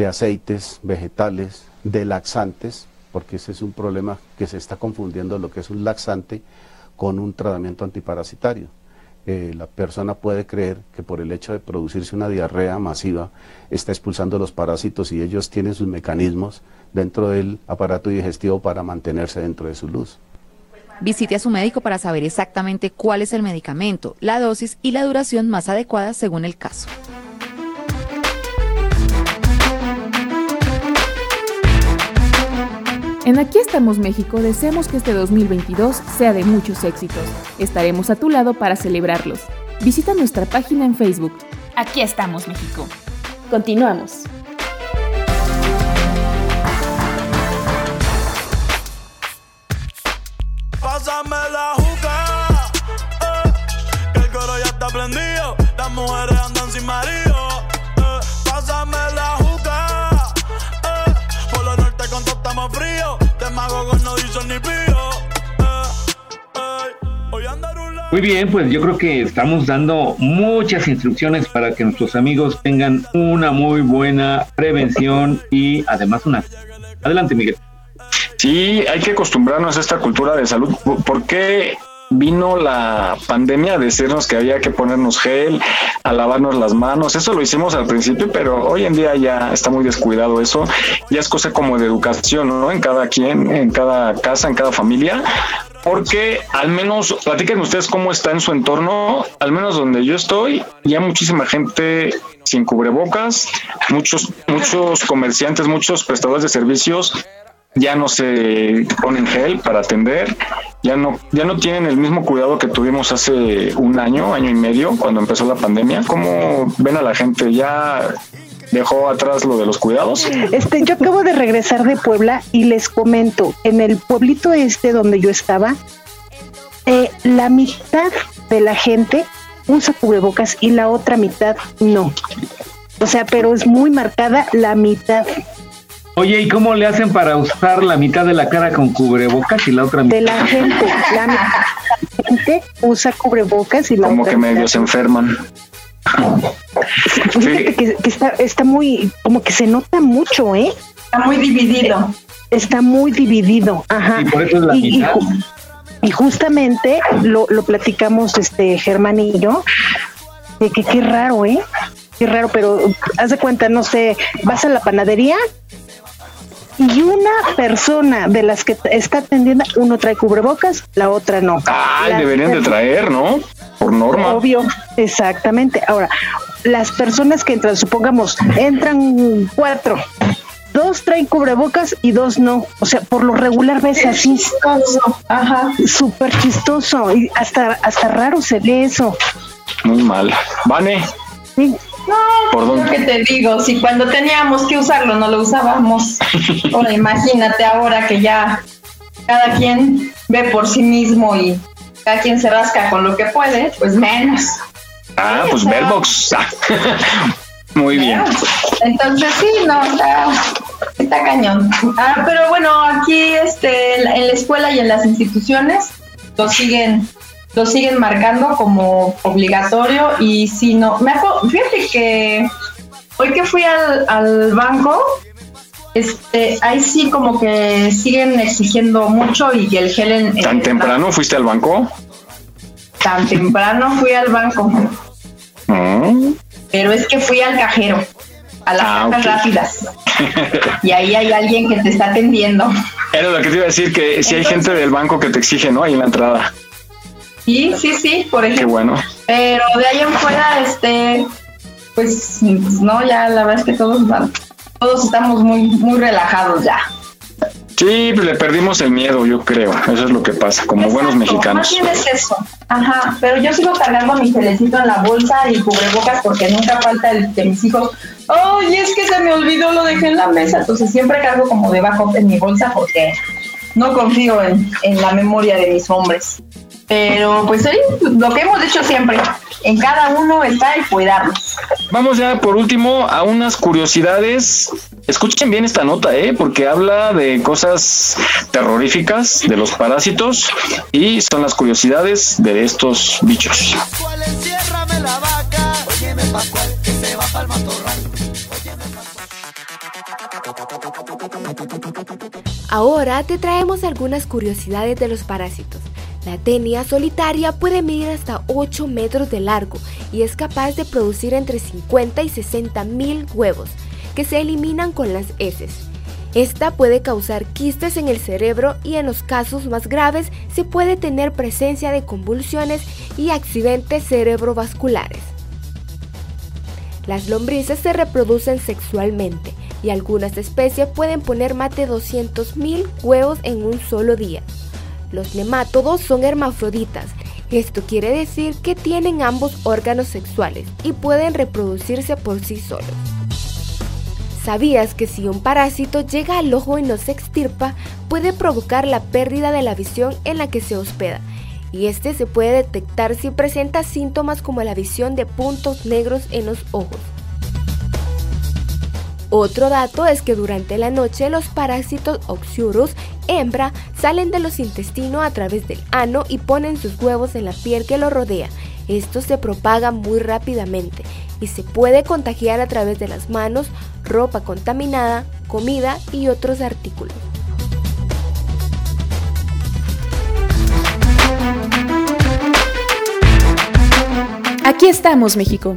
aceites vegetales, de laxantes, porque ese es un problema que se está confundiendo lo que es un laxante con un tratamiento antiparasitario. Eh, la persona puede creer que por el hecho de producirse una diarrea masiva está expulsando los parásitos y ellos tienen sus mecanismos dentro del aparato digestivo para mantenerse dentro de su luz. Visite a su médico para saber exactamente cuál es el medicamento, la dosis y la duración más adecuada según el caso. En Aquí estamos México deseamos que este 2022 sea de muchos éxitos. Estaremos a tu lado para celebrarlos. Visita nuestra página en Facebook. Aquí estamos México. Continuamos. Pásame la juca, eh, marido. eh. Pásame la juca, Muy bien, pues yo creo que estamos dando muchas instrucciones para que nuestros amigos tengan una muy buena prevención y además una... Adelante, Miguel. Sí, hay que acostumbrarnos a esta cultura de salud. ¿Por qué vino la pandemia a decirnos que había que ponernos gel, a lavarnos las manos? Eso lo hicimos al principio, pero hoy en día ya está muy descuidado eso. Ya es cosa como de educación, ¿no? En cada quien, en cada casa, en cada familia. Porque al menos, platiquen ustedes cómo está en su entorno, al menos donde yo estoy, ya muchísima gente sin cubrebocas, muchos, muchos comerciantes, muchos prestadores de servicios ya no se ponen gel para atender, ya no, ya no tienen el mismo cuidado que tuvimos hace un año, año y medio, cuando empezó la pandemia. ¿Cómo ven a la gente? ¿Ya dejó atrás lo de los cuidados? Este, yo acabo de regresar de Puebla y les comento, en el pueblito este donde yo estaba, eh, la mitad de la gente usa cubrebocas y la otra mitad no. O sea, pero es muy marcada la mitad. Oye, ¿y cómo le hacen para usar la mitad de la cara con cubrebocas y la otra mitad? De la gente, la mitad de la gente usa cubrebocas y la Como otra que medio se enferman. Fíjate que, que está, está muy, como que se nota mucho, ¿eh? Está muy dividido. Está muy dividido, ajá. Y por eso es la Y- mitad. Y justamente lo, lo platicamos este Germán y yo, de que qué raro, ¿eh? Qué raro, pero haz de cuenta, no sé, vas a la panadería y una persona de las que está atendiendo, uno trae cubrebocas, la otra no. Ay, Las deberían de traer, ¿no? Por norma. Obvio, exactamente. Ahora, las personas que entran, supongamos, entran cuatro, dos traen cubrebocas y dos no. O sea, por lo regular ves así. Ajá. Súper chistoso y hasta, hasta raro se ve eso. Muy mal. Vane, Sí. No, ¿Por lo dónde? que te digo, si cuando teníamos que usarlo no lo usábamos. Ahora imagínate ahora que ya cada quien ve por sí mismo y cada quien se rasca con lo que puede, pues menos. Ah, pues Bellbox. Muy bien. Entonces sí, no, está, está cañón. Ah, pero bueno, aquí este, en la escuela y en las instituciones lo siguen lo siguen marcando como obligatorio y si no, me acuerdo, fíjate que hoy que fui al, al banco, este, ahí sí como que siguen exigiendo mucho y el gel en, en- ¿Tan temprano fuiste al banco? tan temprano fui al banco, Mm. pero es que fui al cajero, a las Ah, cajas rápidas y ahí hay alguien que te está atendiendo. Era lo que te iba a decir, que si hay gente del banco que te exige, ¿no? Ahí en la entrada. Sí, sí, sí, por Qué ejemplo. bueno. Pero de ahí en fuera, este, pues no, ya la verdad es que todos todos estamos muy, muy relajados ya. Sí, pues le perdimos el miedo, yo creo. Eso es lo que pasa, como buenos Más mexicanos. bien es eso. Ajá, pero yo sigo cargando mi gelecito en la bolsa y cubrebocas porque nunca falta el de mis hijos. Ay, es que se me olvidó, lo dejé en la mesa. Entonces siempre cargo como de backup en mi bolsa porque no confío en, en la memoria de mis hombres. Pero pues sí, lo que hemos hecho siempre, en cada uno está el cuidarnos. Vamos ya por último a unas curiosidades. Escuchen bien esta nota, ¿eh? porque habla de cosas terroríficas de los parásitos y son las curiosidades de estos bichos. Ahora te traemos algunas curiosidades de los parásitos. La tenia solitaria puede medir hasta 8 metros de largo y es capaz de producir entre 50 y 60 mil huevos que se eliminan con las heces. Esta puede causar quistes en el cerebro y en los casos más graves se puede tener presencia de convulsiones y accidentes cerebrovasculares. Las lombrices se reproducen sexualmente y algunas especies pueden poner más de 200.000 huevos en un solo día. Los nemátodos son hermafroditas. Esto quiere decir que tienen ambos órganos sexuales y pueden reproducirse por sí solos. ¿Sabías que si un parásito llega al ojo y no se extirpa, puede provocar la pérdida de la visión en la que se hospeda? Y este se puede detectar si presenta síntomas como la visión de puntos negros en los ojos. Otro dato es que durante la noche los parásitos Oxurus hembra salen de los intestinos a través del ano y ponen sus huevos en la piel que lo rodea. Esto se propaga muy rápidamente y se puede contagiar a través de las manos, ropa contaminada, comida y otros artículos. Aquí estamos, México.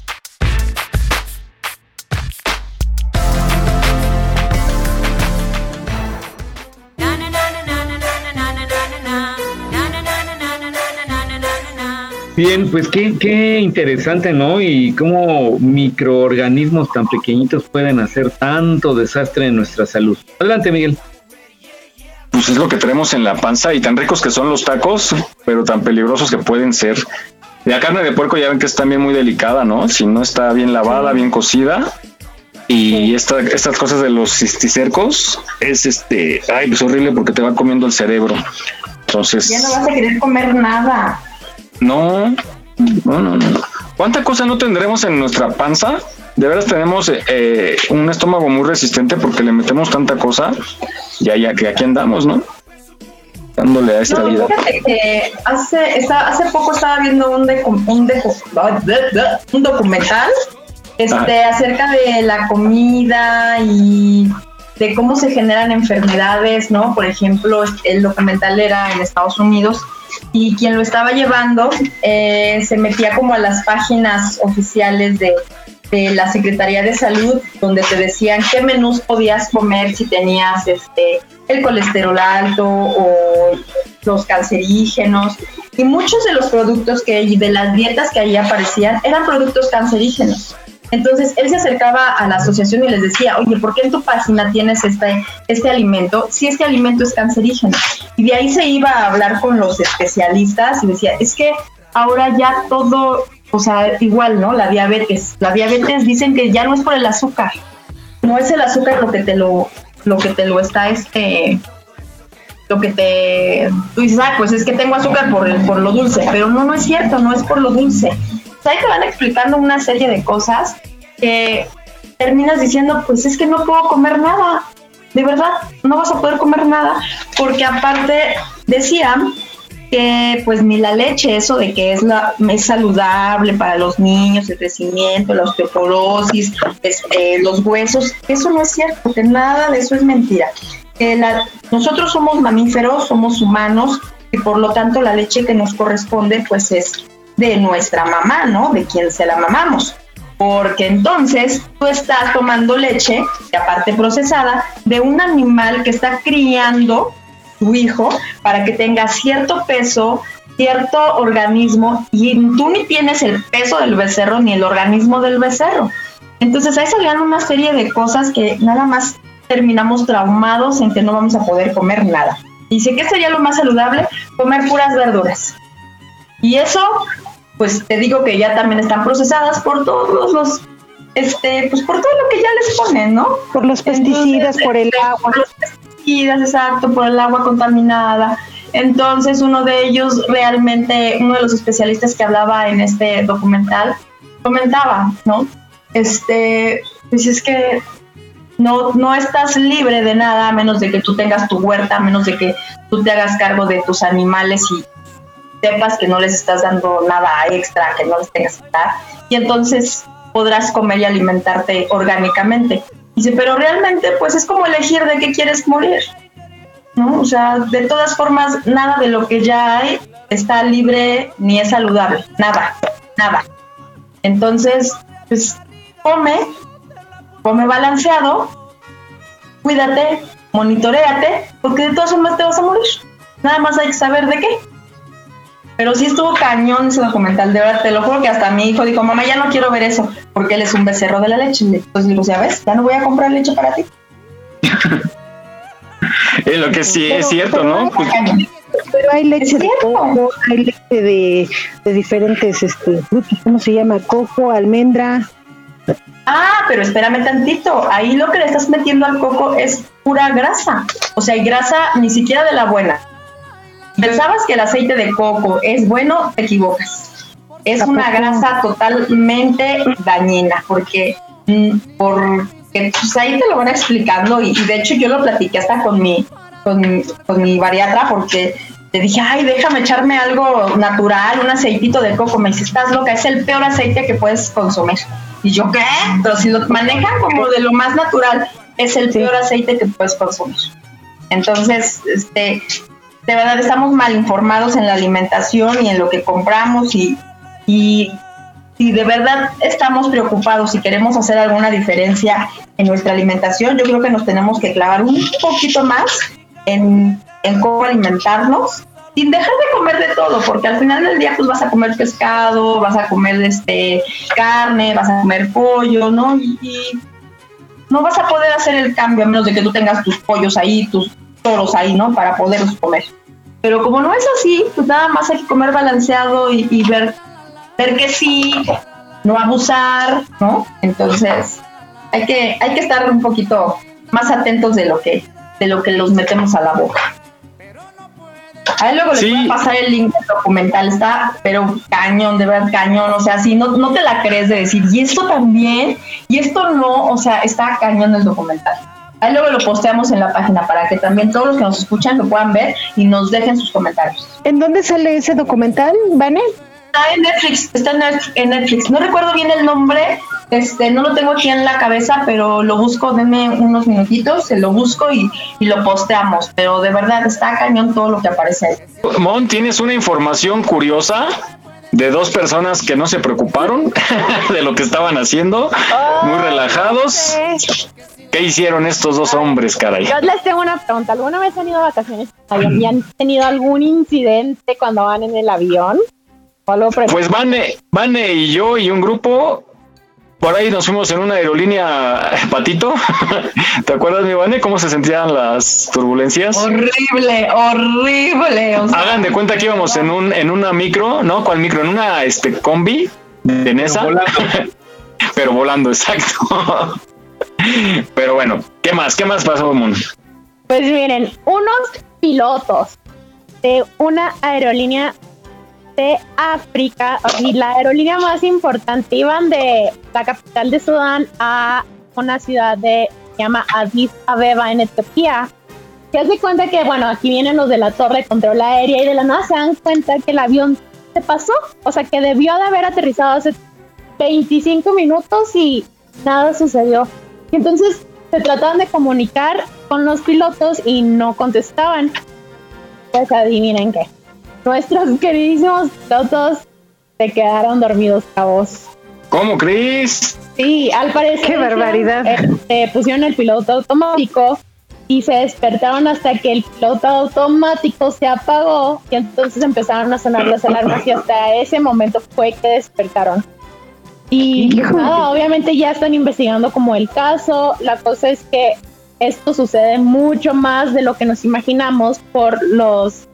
Bien, pues qué, qué interesante, ¿no? Y cómo microorganismos tan pequeñitos pueden hacer tanto desastre en nuestra salud. Adelante, Miguel. Pues es lo que tenemos en la panza y tan ricos que son los tacos, pero tan peligrosos que pueden ser. La carne de puerco ya ven que es también muy delicada, ¿no? Si no está bien lavada, bien cocida. Y esta- estas cosas de los cisticercos es este, ay, pues horrible porque te va comiendo el cerebro. Entonces, Ya no vas a querer comer nada. No, no, no, no. ¿Cuánta cosa no tendremos en nuestra panza? De veras tenemos eh, un estómago muy resistente porque le metemos tanta cosa. Ya, ya que aquí andamos, ¿no? Dándole a esta No, vida. fíjate que hace, está- hace poco estaba viendo un, decu- un, decu- un documental este, acerca de la comida y de cómo se generan enfermedades, ¿no? Por ejemplo, el documental era en Estados Unidos y quien lo estaba llevando eh, se metía como a las páginas oficiales de, la Secretaría de Salud donde te decían qué menús podías comer si tenías este el colesterol alto o los cancerígenos y muchos de los productos que de las dietas que ahí aparecían eran productos cancerígenos. Entonces él se acercaba a la asociación y les decía, oye, ¿por qué en tu página tienes este, este alimento? Si este alimento es cancerígeno. Y de ahí se iba a hablar con los especialistas y decía, es que ahora ya todo, o sea, igual, ¿no? La diabetes. La diabetes dicen que ya no es por el azúcar. No es el azúcar lo que te lo, lo que te lo está este lo que te, tú dices, ah, pues es que tengo azúcar por, el- por lo dulce, pero no, no es cierto, no es por lo dulce. Ahí te van explicando una serie de cosas que terminas diciendo, pues es que no puedo comer nada, de verdad, no vas a poder comer nada, porque aparte decían que pues ni la leche, eso de que es, la, es saludable para los niños, el crecimiento, la osteoporosis, es, eh, los huesos, eso no es cierto, que nada de eso es mentira. Nosotros somos mamíferos, somos humanos y por lo tanto la leche que nos corresponde pues es de nuestra mamá, ¿no? De quien se la mamamos. Porque entonces tú estás tomando leche, y aparte procesada, de un animal que está criando tu hijo para que tenga cierto peso, cierto organismo, y tú ni tienes el peso del becerro ni el organismo del becerro. Entonces ahí salían una serie de cosas que nada más terminamos traumados en que no vamos a poder comer nada. Dice, ¿qué sería lo más saludable? Comer puras verduras. Y eso, pues te digo que ya también están procesadas por todos los, este, pues por todo lo que ya les ponen, ¿no? Por los pesticidas, por el agua. Por los pesticidas, exacto, por el agua contaminada. Entonces uno de ellos realmente, uno de los especialistas que hablaba en este documental, comentaba, ¿no? Este, pues es que no, no estás libre de nada a menos de que tú tengas tu huerta, a menos de que tú te hagas cargo de tus animales y sepas que no les estás dando nada extra, que no les tengas que dar. Y entonces podrás comer y alimentarte orgánicamente. Dice, pero realmente pues es como elegir de qué quieres morir. ¿no? O sea, de todas formas, nada de lo que ya hay está libre ni es saludable. Nada, nada. Entonces, pues come, come balanceado, cuídate, monitoreate, porque de todas formas te vas a morir. Nada más hay que saber de qué. Pero sí estuvo cañón ese documental, de verdad, te lo juro que hasta mi hijo dijo, mamá, ya no quiero ver eso, porque él es un becerro de la leche. Entonces digo, ya ves, ya no voy a comprar leche para ti. Es lo que sí es cierto, ¿no? Pues, Pero hay leche de coco, hay leche de, de diferentes este, frutos, ¿cómo se llama? Coco, almendra. Ah, pero espérame tantito. Ahí lo que le estás metiendo al coco es pura grasa. O sea, hay grasa ni siquiera de la buena. Pensabas que el aceite de coco es bueno, te equivocas. Es una grasa totalmente dañina, porque mm, porque pues ahí te lo van explicando y, y de hecho yo lo platiqué hasta con mi con, con mi bariatra porque le dije, ay, déjame echarme algo natural, un aceitito de coco. Me dice, estás loca, es el peor aceite que puedes consumir. Y yo, ¿qué? Pero si lo manejan como de lo más natural, es el peor aceite que puedes consumir. Entonces, este, de verdad estamos mal informados en la alimentación y en lo que compramos y, y si de verdad estamos preocupados y queremos hacer alguna diferencia en nuestra alimentación, yo creo que nos tenemos que clavar un poquito más en, en cómo alimentarnos sin dejar de comer de todo, porque al final del día pues vas a comer pescado, vas a comer este carne, vas a comer pollo, ¿no? Y, y no vas a poder hacer el cambio a menos de que tú tengas tus pollos ahí, tus toros ahí, ¿no? Para poderlos comer. Pero como no es así, pues nada más hay que comer balanceado y, y ver, ver que sí, no abusar, ¿no? Entonces, hay que, hay que estar un poquito más atentos de lo que, de lo que los metemos a la boca. Ahí luego les Sí. voy a pasar el link del documental, está, pero cañón, de verdad cañón, o sea, si no, no te la crees de decir, y esto también, y esto no, o sea, está cañón el documental. Ahí luego lo posteamos en la página para que también todos los que nos escuchan lo puedan ver y nos dejen sus comentarios. ¿En dónde sale ese documental, Vane? Está en Netflix, está en Netflix-. No recuerdo bien el nombre, este, no lo tengo aquí en la cabeza, pero lo busco, denme unos minutitos, se lo busco y, y lo posteamos. Pero de verdad está cañón todo lo que aparece ahí. Mon, ¿tienes una información curiosa de dos personas que no se preocuparon de lo que estaban haciendo? Muy relajados. ¿Qué hicieron estos dos hombres, caray? Yo les tengo una pregunta. ¿Alguna vez han ido a vacaciones y han tenido algún incidente cuando van en el avión? ¿O algo por el- Pues Vane, Vane y yo y un grupo, por ahí nos fuimos en una aerolínea patito. ¿Te acuerdas, mi Vane, cómo se sentían las turbulencias? Horrible, horrible. o sea, Hagan de cuenta que íbamos en un en una micro, ¿no? ¿Cuál micro? En una este combi de Nesa. Pero volando, exacto. Pero bueno, ¿qué más? ¿Qué más pasó, Moon? Pues miren, unos pilotos de una aerolínea de África y la aerolínea más importante iban de la capital de Sudán a una ciudad de se llama Addis Abeba en Etiopía. Se hace cuenta que, bueno, aquí vienen los de la torre de control aérea y de la nada se dan cuenta que el avión se pasó, o sea que debió de haber aterrizado hace 25 minutos y nada sucedió. Y entonces se trataban de comunicar con los pilotos y no contestaban. Pues adivinen qué. Nuestros queridísimos pilotos se quedaron dormidos cabos. ¿Cómo crees? Sí, al parecer. ¡Qué barbaridad! eh, pusieron el piloto automático y se despertaron hasta que el piloto automático se apagó y entonces empezaron a sonar las alarmas y hasta ese momento fue que despertaron. Y nada, obviamente ya están investigando como el caso. La cosa es que esto sucede mucho más de lo que nos imaginamos por los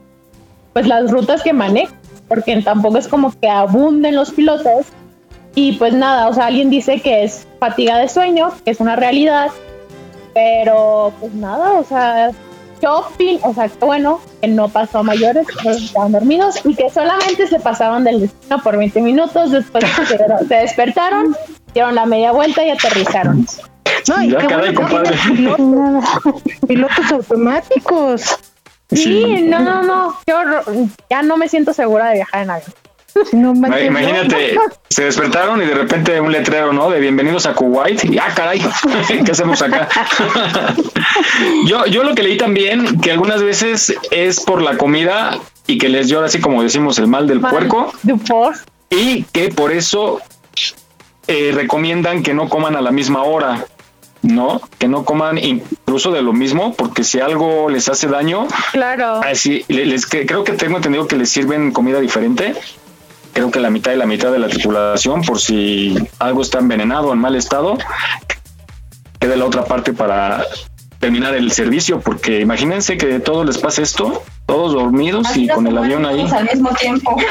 pues las rutas que manejan, porque tampoco es como que abunden los pilotos. Y pues nada, o sea, alguien dice que es fatiga de sueño, que es una realidad, pero pues nada, o sea, shopping, o sea, que bueno, que no pasó a mayores, que estaban dormidos y que solamente se pasaban del destino por 20 minutos, después se, se despertaron, dieron la media vuelta y aterrizaron. No, y Ya, qué bueno que compadre. pilotos, pilotos automáticos. Sí, no, no, no, horror. ya no me siento segura de viajar en avión. No Ma- manches, Imagínate, no. se despertaron y de repente un letrero, ¿no? De bienvenidos a Kuwait. Y ah, caray, ¿qué hacemos acá? yo, yo lo que leí también, que algunas veces es por la comida y que les llora así como decimos el mal del Mal puerco. Por. Y que por eso eh, recomiendan que no coman a la misma hora. ¿No? Que no coman incluso de lo mismo, porque si algo les hace daño, Claro. Así, le- les, que- creo que tengo entendido que les sirven comida diferente. Creo que la mitad y la mitad de la tripulación, por si algo está envenenado o en mal estado, quede la otra parte para terminar el servicio, porque imagínense que todos les pase esto, todos dormidos y con el avión ahí. al mismo tiempo.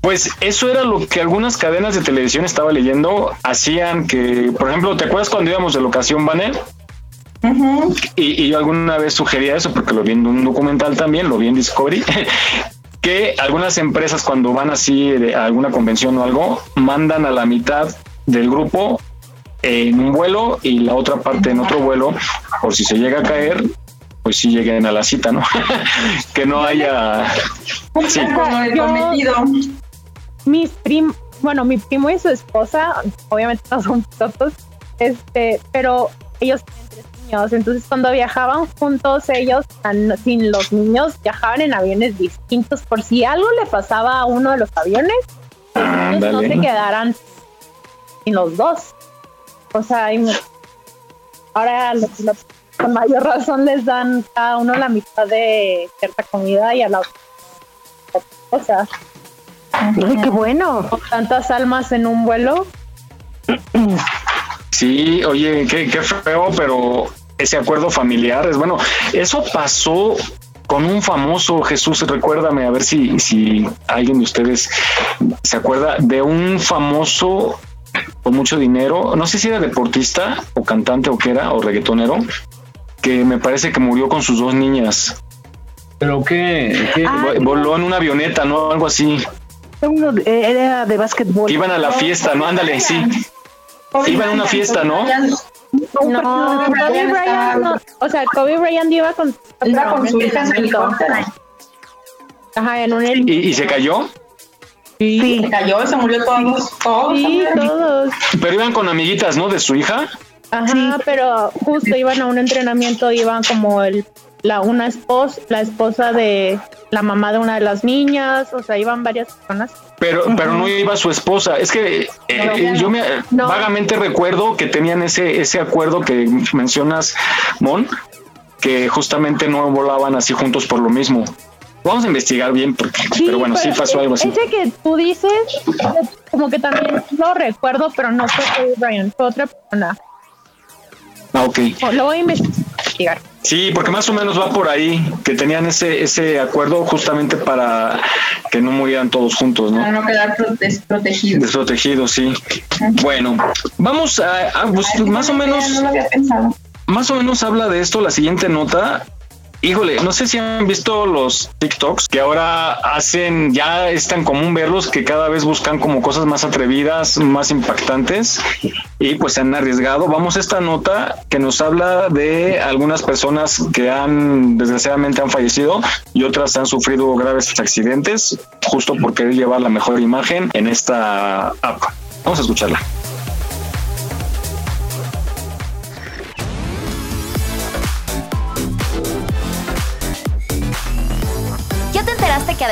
Pues eso era lo que algunas cadenas de televisión estaba leyendo, hacían que, por ejemplo, ¿te acuerdas cuando íbamos de locación, Banner? Y, y yo alguna vez sugería eso porque lo vi en un documental también, lo vi en Discovery, que algunas empresas cuando van así de- a alguna convención o algo, mandan a la mitad del grupo en un vuelo y la otra parte en otro vuelo, por si se llega a caer, pues si lleguen a la cita, ¿no? que no haya... Sí. Como el mis prim, bueno, mi primo y su esposa, obviamente no son pilotos, este, pero ellos tienen tres niños, entonces cuando viajaban juntos ellos, sin los niños, viajaban en aviones distintos, por si algo le pasaba a uno de los aviones, ellos no se quedaran sin los dos. O sea, ahora los con mayor razón les dan cada uno la mitad de cierta comida y a la otra. O sea, Ay, qué bueno. con tantas almas en un vuelo. Sí, oye, qué, qué feo, pero ese acuerdo familiar es bueno. Eso pasó con un famoso Jesús, recuérdame, a ver si, si alguien de ustedes se acuerda de un famoso con mucho dinero, no sé si era deportista o cantante o qué era, o reggaetonero, que me parece que murió con sus dos niñas. ¿Pero qué? qué? Vo- Voló en una avioneta, ¿no? Algo así. Uno de- era de básquetbol. Que iban a la fiesta, ¿no? Ándale, sí. Iban a una fiesta, ¿no? No, Kobe Bryant, no. o sea, Kobe Bryant iba con, Iba con su hija en su helicóptero. Ajá, en un ¿Y, helicóptero. y se cayó? Sí. Se cayó, se murió todos. Todos. Sí, todos. Pero iban con amiguitas, ¿no? De su hija. Ajá, pero justo iban a un entrenamiento, iban como el la una esposa, la esposa de la mamá de una de las niñas, o sea, iban varias personas. Pero, pero no iba su esposa. Es que eh, ya yo me No. vagamente recuerdo que tenían ese, ese acuerdo que mencionas, Mon, que justamente no volaban así juntos por lo mismo. Vamos a investigar bien, porque, pero bueno, sí pasó algo así. Ese que tú dices, como que también lo recuerdo, pero no fue Kobe Bryant, fue otra persona. Ah, ok. Lo voy a investigar. Sí, porque más o menos va por ahí, que tenían ese, ese acuerdo justamente para que no murieran todos juntos, ¿no? Para no quedar pro- desprotegidos. Desprotegidos, sí. Bueno, vamos a, a, pues, más o menos, No lo había pensado. más o menos habla de esto la siguiente nota Híjole, no sé si han visto los TikToks que ahora hacen, ya es tan común verlos que cada vez buscan como cosas más atrevidas, más impactantes y pues se han arriesgado. Vamos a esta nota que nos habla de algunas personas que han desgraciadamente han fallecido y otras han sufrido graves accidentes justo por querer llevar la mejor imagen en esta app. Vamos a escucharla.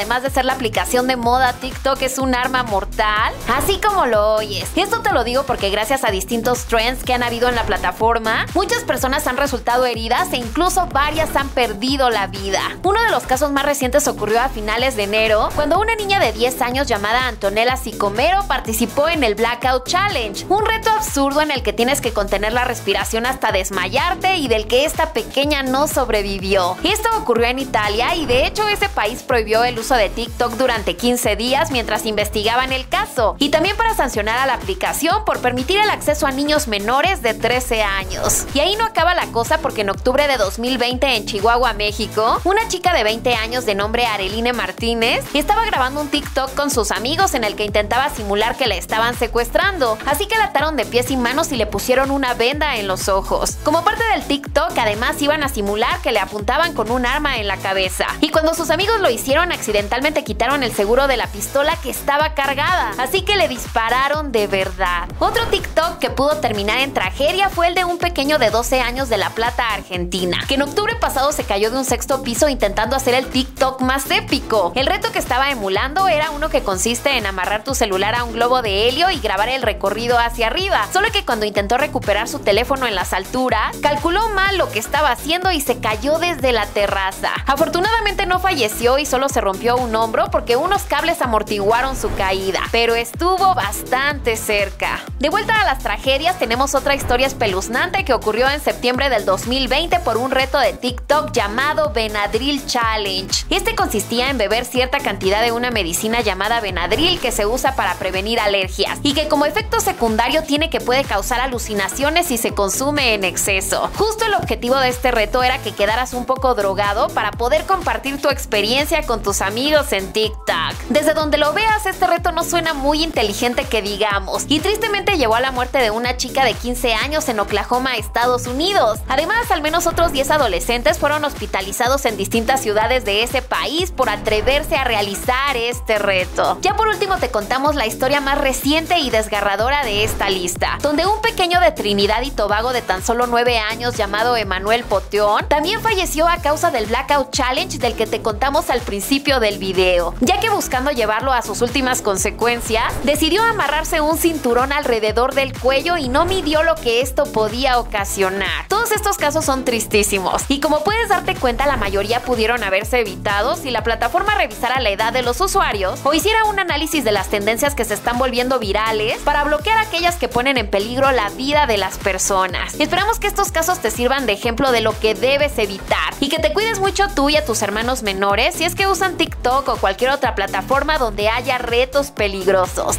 Además de ser la aplicación de moda TikTok es un arma mortal? Así como lo oyes. Esto te lo digo porque gracias a distintos trends que han habido en la plataforma, muchas personas han resultado heridas e incluso varias han perdido la vida. Uno de los casos más recientes ocurrió a finales de enero, cuando una niña de 10 años llamada Antonella Sicomero participó en el Blackout Challenge, un reto absurdo en el que tienes que contener la respiración hasta desmayarte y del que esta pequeña no sobrevivió. Esto ocurrió en Italia y de hecho ese país prohibió el uso de TikTok durante 15 días mientras investigaban el caso y también para sancionar a la aplicación por permitir el acceso a niños menores de 13 años. Y ahí no acaba la cosa porque en octubre de 2020 en Chihuahua, México, una chica de 20 años de nombre Areline Martínez estaba grabando un TikTok con sus amigos en el que intentaba simular que la estaban secuestrando, así que la ataron de pies y manos y le pusieron una venda en los ojos. Como parte del TikTok, además iban a simular que le apuntaban con un arma en la cabeza. Y cuando sus amigos lo hicieron, accidentalmente quitaron el seguro de la pistola que estaba cargada, así que le dispararon de verdad. Otro TikTok que pudo terminar en tragedia fue el de un pequeño de 12 años de La Plata, Argentina, que en octubre pasado se cayó de un sexto piso intentando hacer el TikTok más épico. El reto que estaba emulando era uno que consiste en amarrar tu celular a un globo de helio y grabar el recorrido hacia arriba, solo que cuando intentó recuperar su teléfono en las alturas, calculó mal lo que estaba haciendo y se cayó desde la terraza. Afortunadamente no falleció y solo se rompió un hombro porque unos cables amortiguaron su caída, pero estuvo bastante cerca. De vuelta a las tragedias, tenemos otra historia espeluznante que ocurrió en septiembre del 2020 por un reto de TikTok llamado Benadryl Challenge. Este consistía en beber cierta cantidad de una medicina llamada Benadryl que se usa para prevenir alergias y que como efecto secundario tiene que puede causar alucinaciones si se consume en exceso. Justo el objetivo de este reto era que quedaras un poco drogado para poder compartir tu experiencia con tus amigos en TikTok. Desde donde lo veas, este reto no suena muy inteligente que digamos, y tristemente llevó a la muerte de una chica de 15 años en Oklahoma, Estados Unidos. Además, al menos otros 10 adolescentes fueron hospitalizados en distintas ciudades de ese país por atreverse a realizar este reto. Ya por último te contamos la historia más reciente y desgarradora de esta lista, donde un pequeño de Trinidad y Tobago de tan solo 9 años llamado Emanuel Poteón también falleció a causa del Blackout Challenge del que te contamos al principio del video, ya que buscando llevarlo a sus últimas consecuencias, decidió amarrarse un cinturón alrededor del cuello y no midió lo que esto podía ocasionar. Todos estos casos son tristísimos y como puedes darte cuenta la mayoría pudieron haberse evitado si la plataforma revisara la edad de los usuarios o hiciera un análisis de las tendencias que se están volviendo virales para bloquear aquellas que ponen en peligro la vida de las personas. Esperamos que estos casos te sirvan de ejemplo de lo que debes evitar y que te cuides mucho tú y a tus hermanos menores si es que usan TikTok o cualquier otra plataforma donde haya retos peligrosos.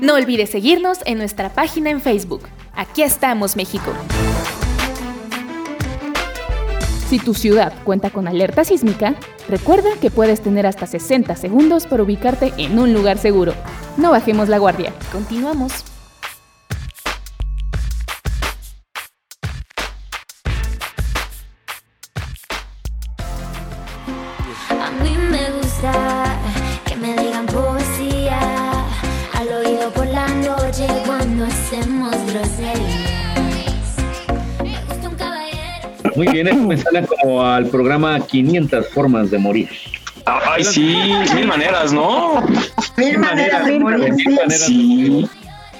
No olvides seguirnos en nuestra página en Facebook. Aquí estamos, México. Si tu ciudad cuenta con alerta sísmica, recuerda que puedes tener hasta 60 segundos para ubicarte en un lugar seguro. No bajemos la guardia. Continuamos. Muy bien, esto me sale como al programa 500 formas de morir. Ay, sí, mil maneras, ¿no? Mil maneras de morir. Mil maneras de Sí,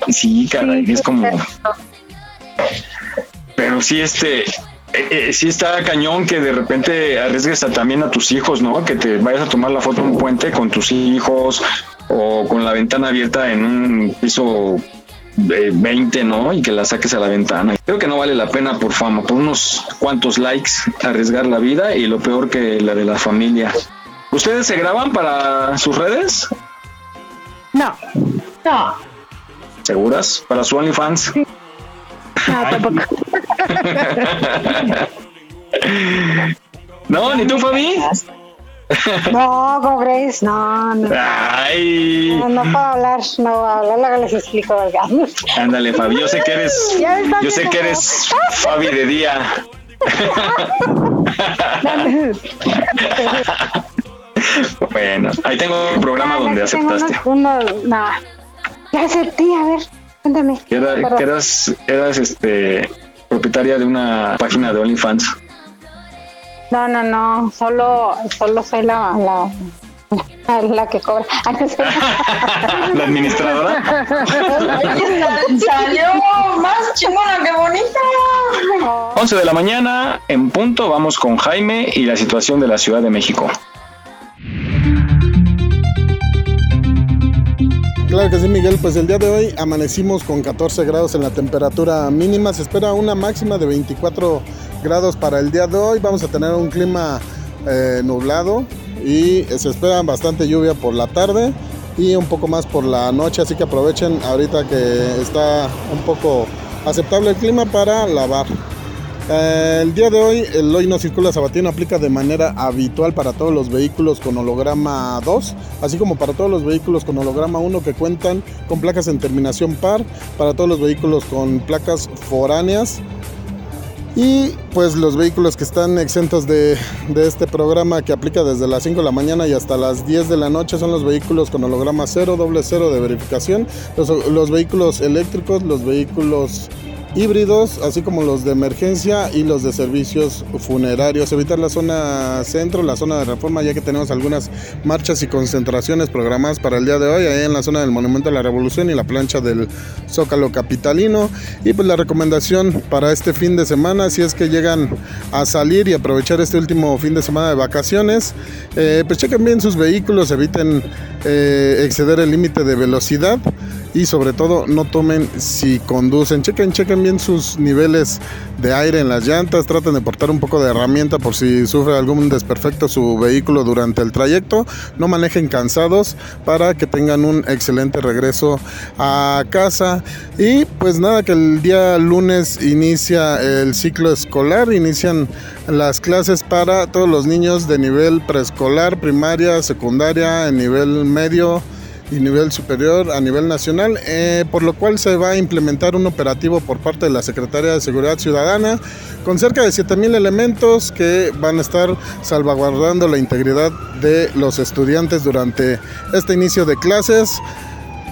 sí, caray, es como. Pero sí, este. eh, eh, sí está cañón que de repente arriesgues a- también a tus hijos, ¿no? Que te vayas a tomar la foto en un puente con tus hijos o con la ventana abierta en un piso de 20, ¿no? Y que la saques a la ventana. Creo que no vale la pena por fama, por unos cuantos likes, arriesgar la vida y lo peor que la de la familia. ¿Ustedes se graban para sus redes? No. No. ¿Seguras? ¿Para su OnlyFans? No, tampoco. No, ni tú, Fabi. No, ¿cómo crees? No, no. Ay. No, no puedo hablar, no puedo hablar, luego les explico. Ándale, Fabi. Yo sé que eres. Yo sé que eres Fabi de día. Bueno, ahí tengo un programa donde aceptaste. uno- no. Ya acepté, a ver, cuéntame. Era- que eras, eras este propietaria de una página de OnlyFans. No, no, no, solo, solo soy la, la, la que cobra. La administradora. Salió más chingona que bonita. 11 de la mañana, en punto, vamos con Jaime y la situación de la Ciudad de México. Claro que sí, Miguel. Pues el día de hoy amanecimos con 14 grados en la temperatura mínima. Se espera una máxima de 24 grados para el día de hoy. Vamos a tener un clima eh, nublado y se espera bastante lluvia por la tarde y un poco más por la noche. Así que aprovechen ahorita que está un poco aceptable el clima para lavar. Eh, el día de hoy, el hoy no circula sabatino aplica de manera habitual para todos los vehículos con holograma 2, así como para todos los vehículos con holograma 1 que cuentan con placas en terminación par, para todos los vehículos con placas foráneas. Y pues los vehículos que están exentos de, de este programa que aplica desde las 5 de la mañana y hasta las 10 de la noche son los vehículos con holograma 0, doble 0 de verificación, los, los vehículos eléctricos, los vehículos híbridos, así como los de emergencia y los de servicios funerarios. Evitar la zona centro, la zona de reforma, ya que tenemos algunas marchas y concentraciones programadas para el día de hoy, ahí en la zona del Monumento a la Revolución y la plancha del Zócalo Capitalino. Y pues la recomendación para este fin de semana, si es que llegan a salir y aprovechar este último fin de semana de vacaciones, eh, pues chequen bien sus vehículos, eviten eh, exceder el límite de velocidad y sobre todo no tomen si conducen. Chequen, chequen bien sus niveles de aire en las llantas, traten de portar un poco de herramienta por si sufre algún desperfecto su vehículo durante el trayecto. No manejen cansados para que tengan un excelente regreso a casa. Y pues nada, que el día lunes inicia el ciclo escolar, inician las clases para todos los niños de nivel preescolar, primaria, secundaria, en nivel medio nivel superior a nivel nacional, eh, por lo cual se va a implementar un operativo por parte de la Secretaría de Seguridad Ciudadana con cerca de 7.000 elementos que van a estar salvaguardando la integridad de los estudiantes durante este inicio de clases.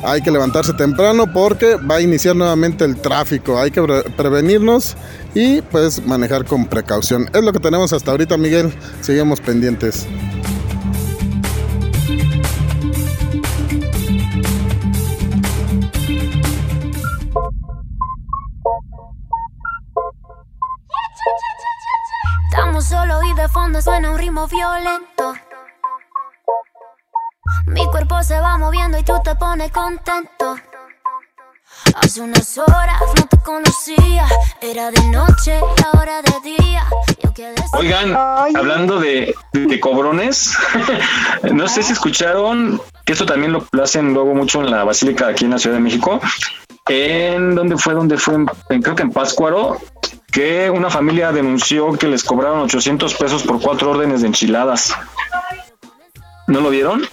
Hay que levantarse temprano porque va a iniciar nuevamente el tráfico. Hay que pre- prevenirnos y pues manejar con precaución. Es lo que tenemos hasta ahorita, Miguel. Seguimos pendientes. De fondo suena un ritmo violento. Mi cuerpo se va moviendo y tú te pones contento. Hace unas horas no te conocía, era de noche y ahora de día. Yo quedé Oigan, hablando de, de cobrones, no sé si escucharon que esto también lo hacen luego mucho en la Basílica aquí en la Ciudad de México. ¿En dónde fue? ¿Dónde fue? En- en- creo que en Pátzcuaro, que una familia denunció que les cobraron 800 pesos por cuatro órdenes de enchiladas. ¿No lo vieron?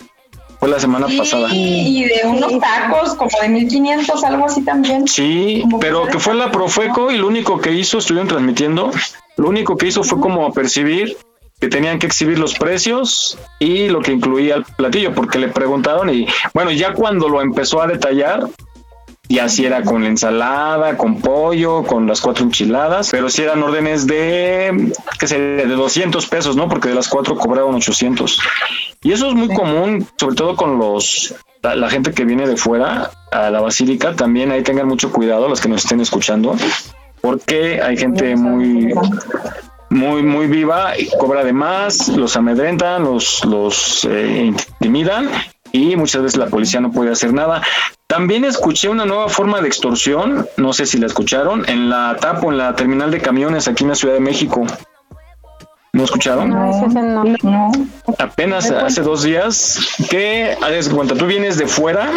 Fue la semana pasada. Y de unos tacos como de 1500, algo así también. Sí, pero que fue la Profeco y lo único que hizo, estuvieron transmitiendo, lo único que hizo fue como percibir que tenían que exhibir los precios y lo que incluía el platillo, porque le preguntaron y bueno, ya cuando lo empezó a detallar, y así era con la ensalada, con pollo, con las cuatro enchiladas, pero sí eran órdenes de, que sería de 200 pesos, ¿no? Porque de las cuatro cobraron 800. Y eso es muy común, sobre todo con los la, la gente que viene de fuera a la basílica, también ahí tengan mucho cuidado los que nos estén escuchando, porque hay gente muy muy muy viva y cobra de más, los amedrentan, los los eh, intimidan y muchas veces la policía no puede hacer nada. También escuché una nueva forma de extorsión, no sé si la escucharon, en la TAPO, en la terminal de camiones aquí en la Ciudad de México. ¿No escucharon? No, ese no. no. Apenas hace dos días que, de cuenta, tú vienes de fuera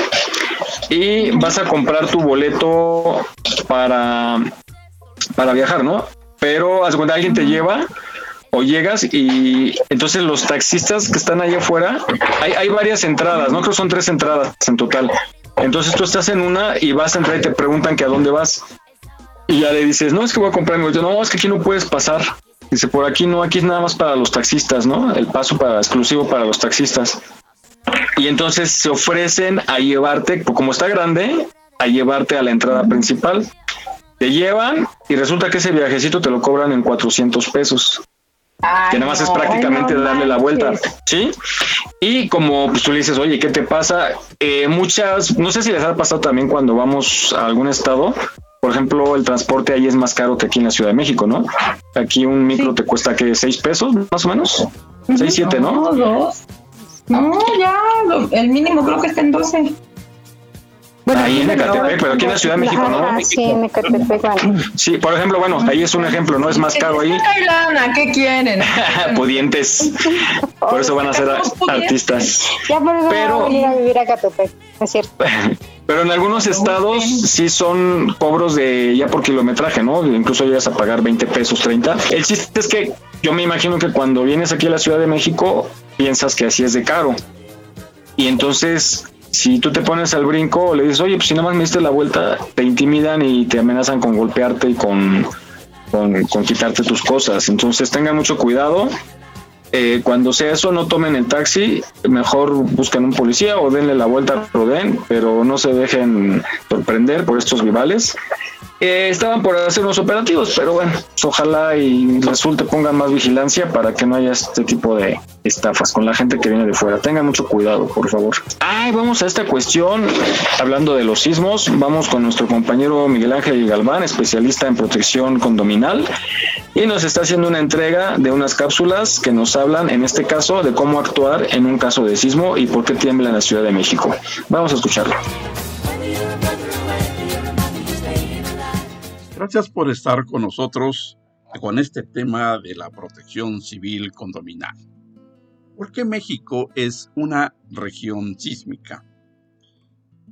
y vas a comprar tu boleto para, para viajar, ¿no? Pero haz cuenta, alguien te lleva o llegas y entonces los taxistas que están allá afuera, hay, varias entradas, ¿no? Creo que son tres entradas en total. Entonces tú estás en una y vas a entrar y te preguntan que a dónde vas. Y ya le dices, no, es que voy a comprar mi. No, es que aquí no puedes pasar. Dice, por aquí no, aquí es nada más para los taxistas, ¿no? El paso para exclusivo para los taxistas. Y entonces se ofrecen a llevarte, como está grande, a llevarte a la entrada principal. Te llevan y resulta que ese viajecito te lo cobran en 400 pesos. Que nada más es prácticamente darle la vuelta, ¿sí? Y como pues, tú le dices, oye, ¿qué te pasa? Eh, muchas, no sé si les ha pasado también cuando vamos a algún estado, por ejemplo, el transporte ahí es más caro que aquí en la Ciudad de México, ¿no? Aquí un micro te cuesta que seis pesos, más o menos. Seis, siete, ¿no? No, dos. No, ya, el mínimo creo que está en 12. Ahí en Ecatepec, pero aquí en la Ciudad de México, ¿no? Sí, en Ecatepec, bueno. Sí, por ejemplo, bueno, ahí es un ejemplo, ¿no? Es más caro ahí. ¿qué quieren? Pudientes. Por eso van a ser artistas. Ya por eso Pero- a venir a vivir a Ecatepec, es cierto. Pero en algunos estados sí son cobros de ya por kilometraje, ¿no? Incluso llegas a pagar 20 pesos, 30. El chiste es que yo me imagino que cuando vienes aquí a la Ciudad de México piensas que así es de caro. Y entonces, si tú te pones al brinco, le dices, oye, pues si nada más me diste la vuelta, te intimidan y te amenazan con golpearte y con, con, quitarte tus cosas. Entonces tengan mucho cuidado. Eh, cuando sea eso, no tomen el taxi, mejor busquen un policía o denle la vuelta, rodeen, pero no se dejen sorprender por estos rivales. Eh, estaban por hacer unos operativos, pero bueno, ojalá y resulte pongan más vigilancia para que no haya este tipo de estafas con la gente que viene de fuera. Tengan mucho cuidado, por favor. Ay, vamos a esta cuestión, hablando de los sismos, vamos con nuestro compañero Miguel Ángel Galván, especialista en protección condominal, y nos está haciendo una entrega de unas cápsulas que nos hablan, en este caso, de cómo actuar en un caso de sismo y por qué tiembla en la Ciudad de México. Vamos a escucharlo. Gracias por estar con nosotros con este tema de la protección civil condominal. ¿Por qué México es una región sísmica?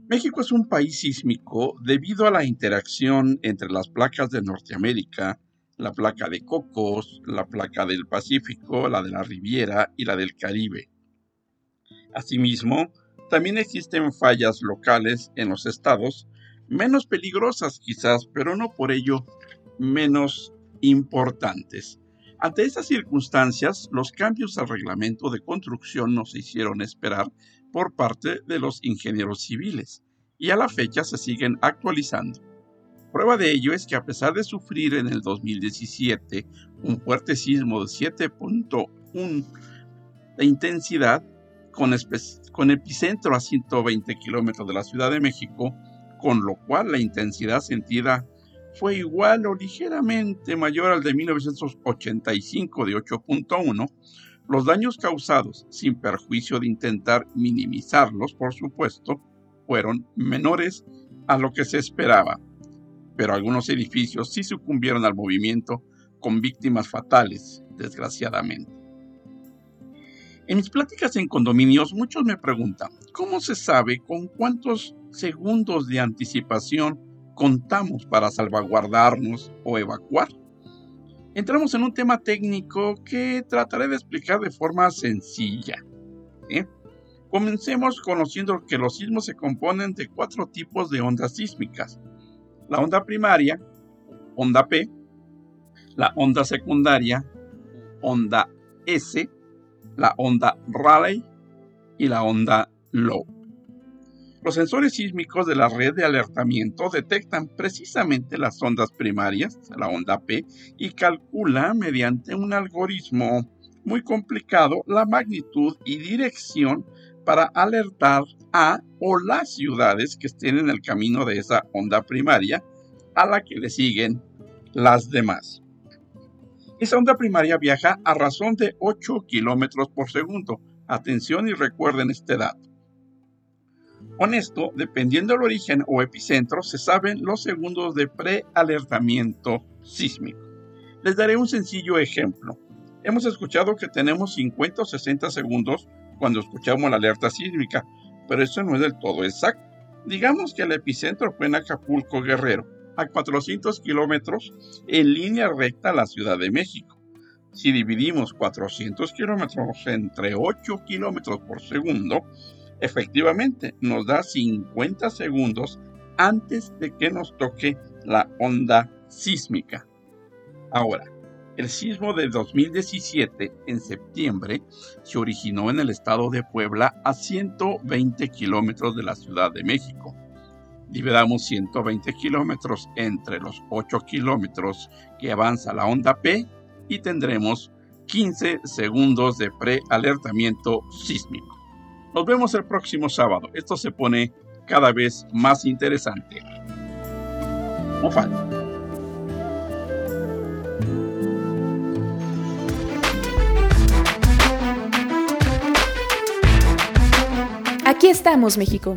México es un país sísmico debido a la interacción entre las placas de Norteamérica, la placa de Cocos, la placa del Pacífico, la de la Riviera y la del Caribe. Asimismo, también existen fallas locales en los estados menos peligrosas quizás, pero no por ello menos importantes. Ante estas circunstancias, los cambios al reglamento de construcción no se hicieron esperar por parte de los ingenieros civiles y a la fecha se siguen actualizando. Prueba de ello es que a pesar de sufrir en el 2017 un fuerte sismo de 7.1 de intensidad, con, con epicentro a 120 kilómetros de la Ciudad de México, con lo cual la intensidad sentida fue igual o ligeramente mayor al de 1985 de 8.1, los daños causados, sin perjuicio de intentar minimizarlos, por supuesto, fueron menores a lo que se esperaba, pero algunos edificios sí sucumbieron al movimiento con víctimas fatales, desgraciadamente. En mis pláticas en condominios, muchos me preguntan, ¿cómo se sabe con cuántos segundos de anticipación contamos para salvaguardarnos o evacuar? Entramos en un tema técnico que trataré de explicar de forma sencilla. ¿eh? Comencemos conociendo que los sismos se componen de cuatro tipos de ondas sísmicas. La onda primaria, onda P, la onda secundaria, onda S, la onda Raleigh y la onda Low. Los sensores sísmicos de la red de alertamiento detectan precisamente las ondas primarias, la onda P, y calcula mediante un algoritmo muy complicado la magnitud y dirección para alertar a o las ciudades que estén en el camino de esa onda primaria a la que le siguen las demás. Esa onda primaria viaja a razón de 8 kilómetros por segundo. Atención y recuerden este dato. Con esto, dependiendo del origen o epicentro, se saben los segundos de prealertamiento sísmico. Les daré un sencillo ejemplo. Hemos escuchado que tenemos 50 o 60 segundos cuando escuchamos la alerta sísmica, pero eso no es del todo exacto. Digamos que el epicentro fue en Acapulco Guerrero, a 400 kilómetros en línea recta a la Ciudad de México. Si dividimos 400 kilómetros entre 8 kilómetros por segundo, efectivamente nos da 50 segundos antes de que nos toque la onda sísmica. Ahora, el sismo de 2017 en septiembre se originó en el estado de Puebla a 120 kilómetros de la Ciudad de México. Dividamos 120 kilómetros entre los 8 kilómetros que avanza la onda P y tendremos 15 segundos de prealertamiento sísmico. Nos vemos el próximo sábado. Esto se pone cada vez más interesante. No. Aquí estamos, México.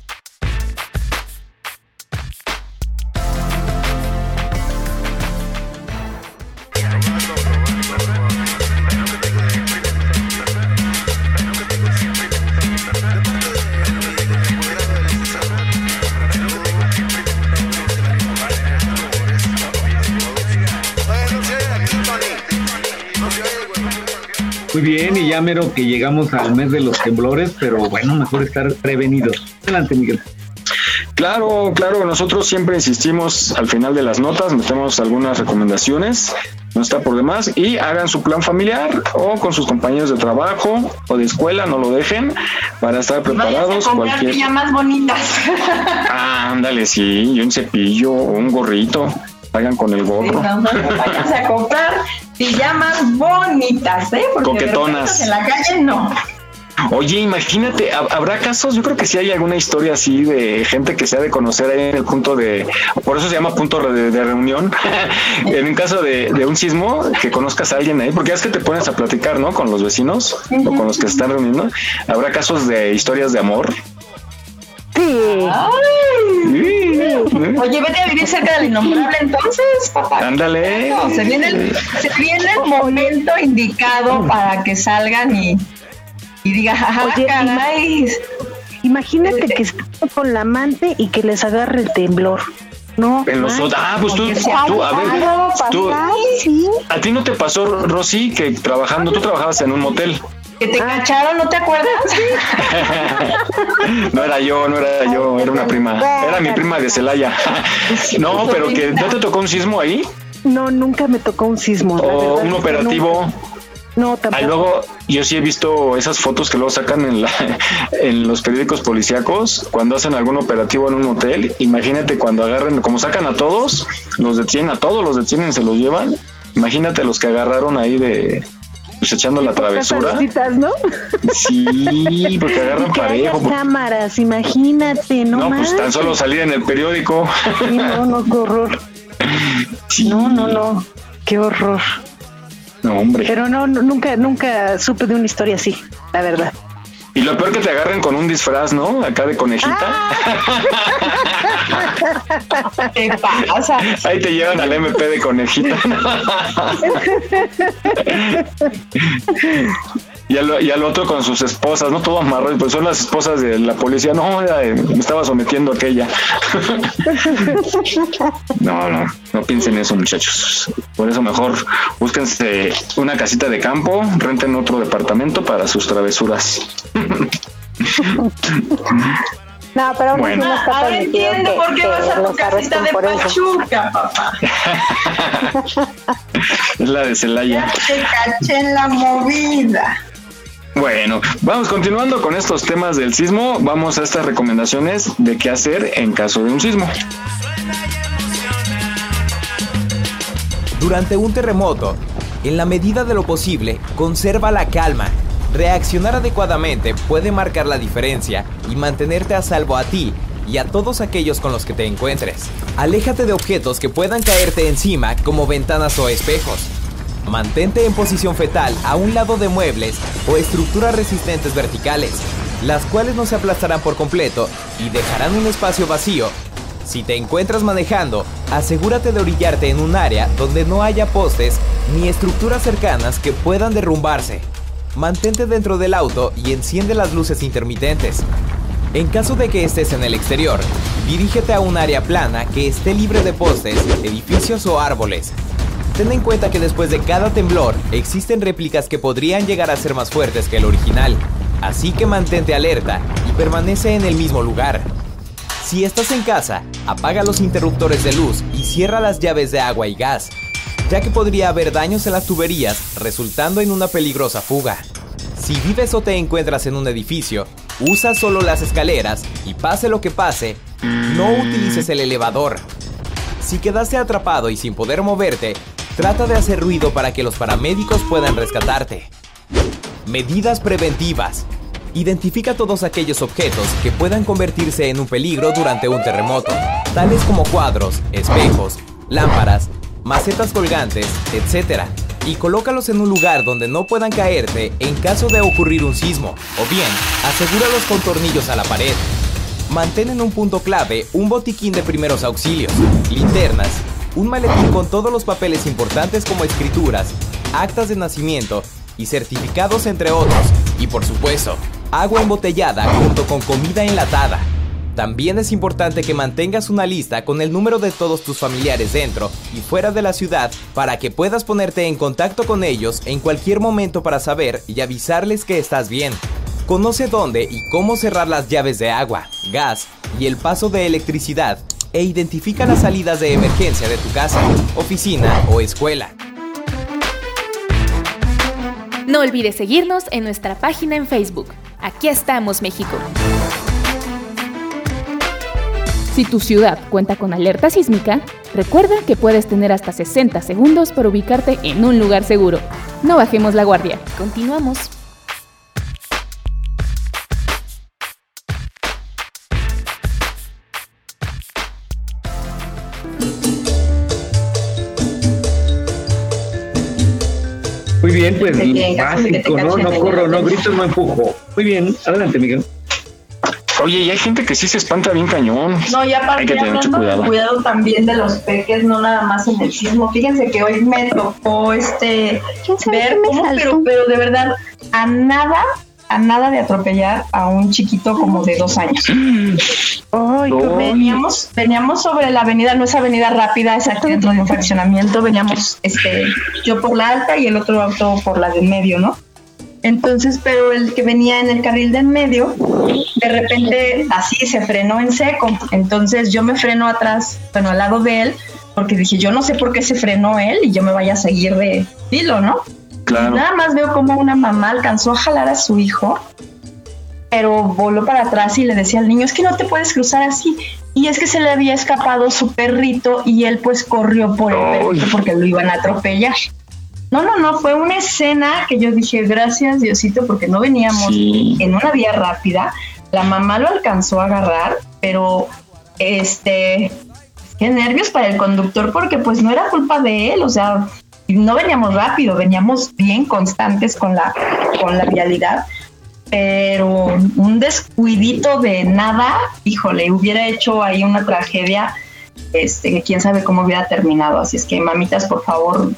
Ya mero que llegamos al mes de los temblores, pero bueno, mejor estar prevenidos. Adelante, Miguel. Claro, claro, nosotros siempre insistimos al final de las notas, metemos algunas recomendaciones, no está por demás, y hagan su plan familiar o con sus compañeros de trabajo o de escuela, no lo dejen para estar preparados. a cualquier... pijamas bonitas. Ah, ándale, sí, y un cepillo o un gorrito, hagan con el gorro. Vayas a comprar pijamas bonitas, ¿eh? Porque Coquetonas. en la calle no. Oye, imagínate, ¿hab- ¿habrá casos? Yo creo que sí hay alguna historia así de gente que se ha de conocer ahí en el punto de, por eso se llama punto de, de reunión, en un caso de, de un sismo, que conozcas a alguien ahí, porque es que te pones a platicar, ¿no? Con los vecinos o con los que se están reuniendo. ¿Habrá casos de historias de amor? Sí. Oye, vete a vivir cerca del innombrable entonces, papá. Ándale. No, se, viene el, se viene el momento indicado para que salgan y, y digan, "Ah, Oye, caray". Imagínate que estén con la amante y que les agarre el temblor. No. En los manches. ah, pues tú, tú, a ver, tú. ¿a ti no te pasó, Rosy, que trabajando, tú trabajabas en un motel? Que te cacharon, ¿no te acuerdas? No era yo, no era yo, era una prima. Era mi prima de Celaya. No, pero que no te tocó un sismo ahí No, nunca me tocó un sismo. o verdad un operativo. No, Ahí tampoco. luego yo sí he visto esas fotos que luego sacan en, la- en los periódicos policíacos cuando hacen algún operativo en un hotel. Imagínate cuando agarren, como sacan a todos, los detienen a todos, los detienen, se los llevan. Imagínate los que agarraron ahí de pues echando la travesura. Salsitas, ¿no? Sí, porque agarran parejo. porque- cámaras, imagínate, no, No, pues manches. tan solo salir en el periódico. Sí, no, no, qué horror. No, no, no, qué horror. No, hombre. Pero no, nunca, nunca supe de una historia así, la verdad. Y lo peor que te agarren con un disfraz, ¿no? Acá de conejita. ¿Qué pasa? Ahí te llevan al MP de conejita. Y al, y al otro con sus esposas, ¿no? Todo amarrado, pues son las esposas de la policía. No, eh, me estaba sometiendo a aquella. No, no, no piensen eso, muchachos. Por eso mejor búsquense una casita de campo, renten otro departamento para sus travesuras. No, pero Bueno. no está Ahora permitido entiendo por qué vas a tu casita de. Pachuca, papá. Es la de Celaya. Te caché en la movida. Bueno, vamos continuando con estos temas del sismo. Vamos a estas recomendaciones de qué hacer en caso de un sismo. Durante un terremoto, en la medida de lo posible, conserva la calma. Reaccionar adecuadamente puede marcar la diferencia y mantenerte a salvo a ti y a todos aquellos con los que te encuentres. Aléjate de objetos que puedan caerte encima como ventanas o espejos. Mantente en posición fetal a un lado de muebles o estructuras resistentes verticales, las cuales no se aplastarán por completo y dejarán un espacio vacío. Si te encuentras manejando, asegúrate de orillarte en un área donde no haya postes ni estructuras cercanas que puedan derrumbarse. Mantente dentro del auto y enciende las luces intermitentes. En caso de que estés en el exterior, dirígete a un área plana que esté libre de postes, edificios o árboles. Ten en cuenta que después de cada temblor existen réplicas que podrían llegar a ser más fuertes que el original, así que mantente alerta y permanece en el mismo lugar. Si estás en casa, apaga los interruptores de luz y cierra las llaves de agua y gas, ya que podría haber daños en las tuberías resultando en una peligrosa fuga. Si vives o te encuentras en un edificio, usa solo las escaleras y pase lo que pase, no utilices el elevador. Si quedaste atrapado y sin poder moverte, trata de hacer ruido para que los paramédicos puedan rescatarte. Medidas preventivas. Identifica todos aquellos objetos que puedan convertirse en un peligro durante un terremoto, tales como cuadros, espejos, lámparas, macetas colgantes, etc. Y colócalos en un lugar donde no puedan caerte en caso de ocurrir un sismo, o bien, asegúralos con tornillos a la pared. Mantén en un punto clave un botiquín de primeros auxilios, linternas, un maletín con todos los papeles importantes como escrituras, actas de nacimiento y certificados entre otros, y por supuesto, agua embotellada junto con comida enlatada. También es importante que mantengas una lista con el número de todos tus familiares dentro y fuera de la ciudad para que puedas ponerte en contacto con ellos en cualquier momento para saber y avisarles que estás bien. Conoce dónde y cómo cerrar las llaves de agua, gas y el paso de electricidad e identifica las salidas de emergencia de tu casa, oficina o escuela. No olvides seguirnos en nuestra página en Facebook. Aquí estamos, México. Si tu ciudad cuenta con alerta sísmica, recuerda que puedes tener hasta 60 segundos para ubicarte en un lugar seguro. No bajemos la guardia. Continuamos. Bien, pues básico, ¿no? corro, no grito, no empujo. Muy bien, adelante, Miguel. Oye, y hay gente que sí se espanta bien cañón. No, y Hay aparte que tener mucho cuidado. cuidado también de los peques, no nada más en el sismo. Fíjense que hoy me tocó este ver cómo, pero, pero de verdad, a nada, a nada de atropellar a un chiquito como de dos años. veníamos, veníamos sobre la avenida, no es avenida rápida, es aquí dentro de un fraccionamiento, veníamos este, yo por la alta y el otro auto por la del medio, ¿no? Entonces, pero el que venía en el carril de en medio, de repente así se frenó en seco. Entonces yo me freno atrás, bueno, al lado de él, porque dije, yo no sé por qué se frenó él y yo me vaya a seguir de filo, ¿no? Claro. Nada más veo como una mamá alcanzó a jalar a su hijo, pero voló para atrás y le decía al niño, es que no te puedes cruzar así. Y es que se le había escapado su perrito y él pues corrió por el perrito porque lo iban a atropellar. No, no, no, fue una escena que yo dije, gracias Diosito, porque no veníamos en una vía rápida. La mamá lo alcanzó a agarrar, pero este, qué nervios para el conductor, porque pues no era culpa de él, o sea, no veníamos rápido, veníamos bien constantes con la, con la vialidad, pero un descuidito de nada, híjole, hubiera hecho ahí una tragedia, este, que quién sabe cómo hubiera terminado. Así es que, mamitas, por favor,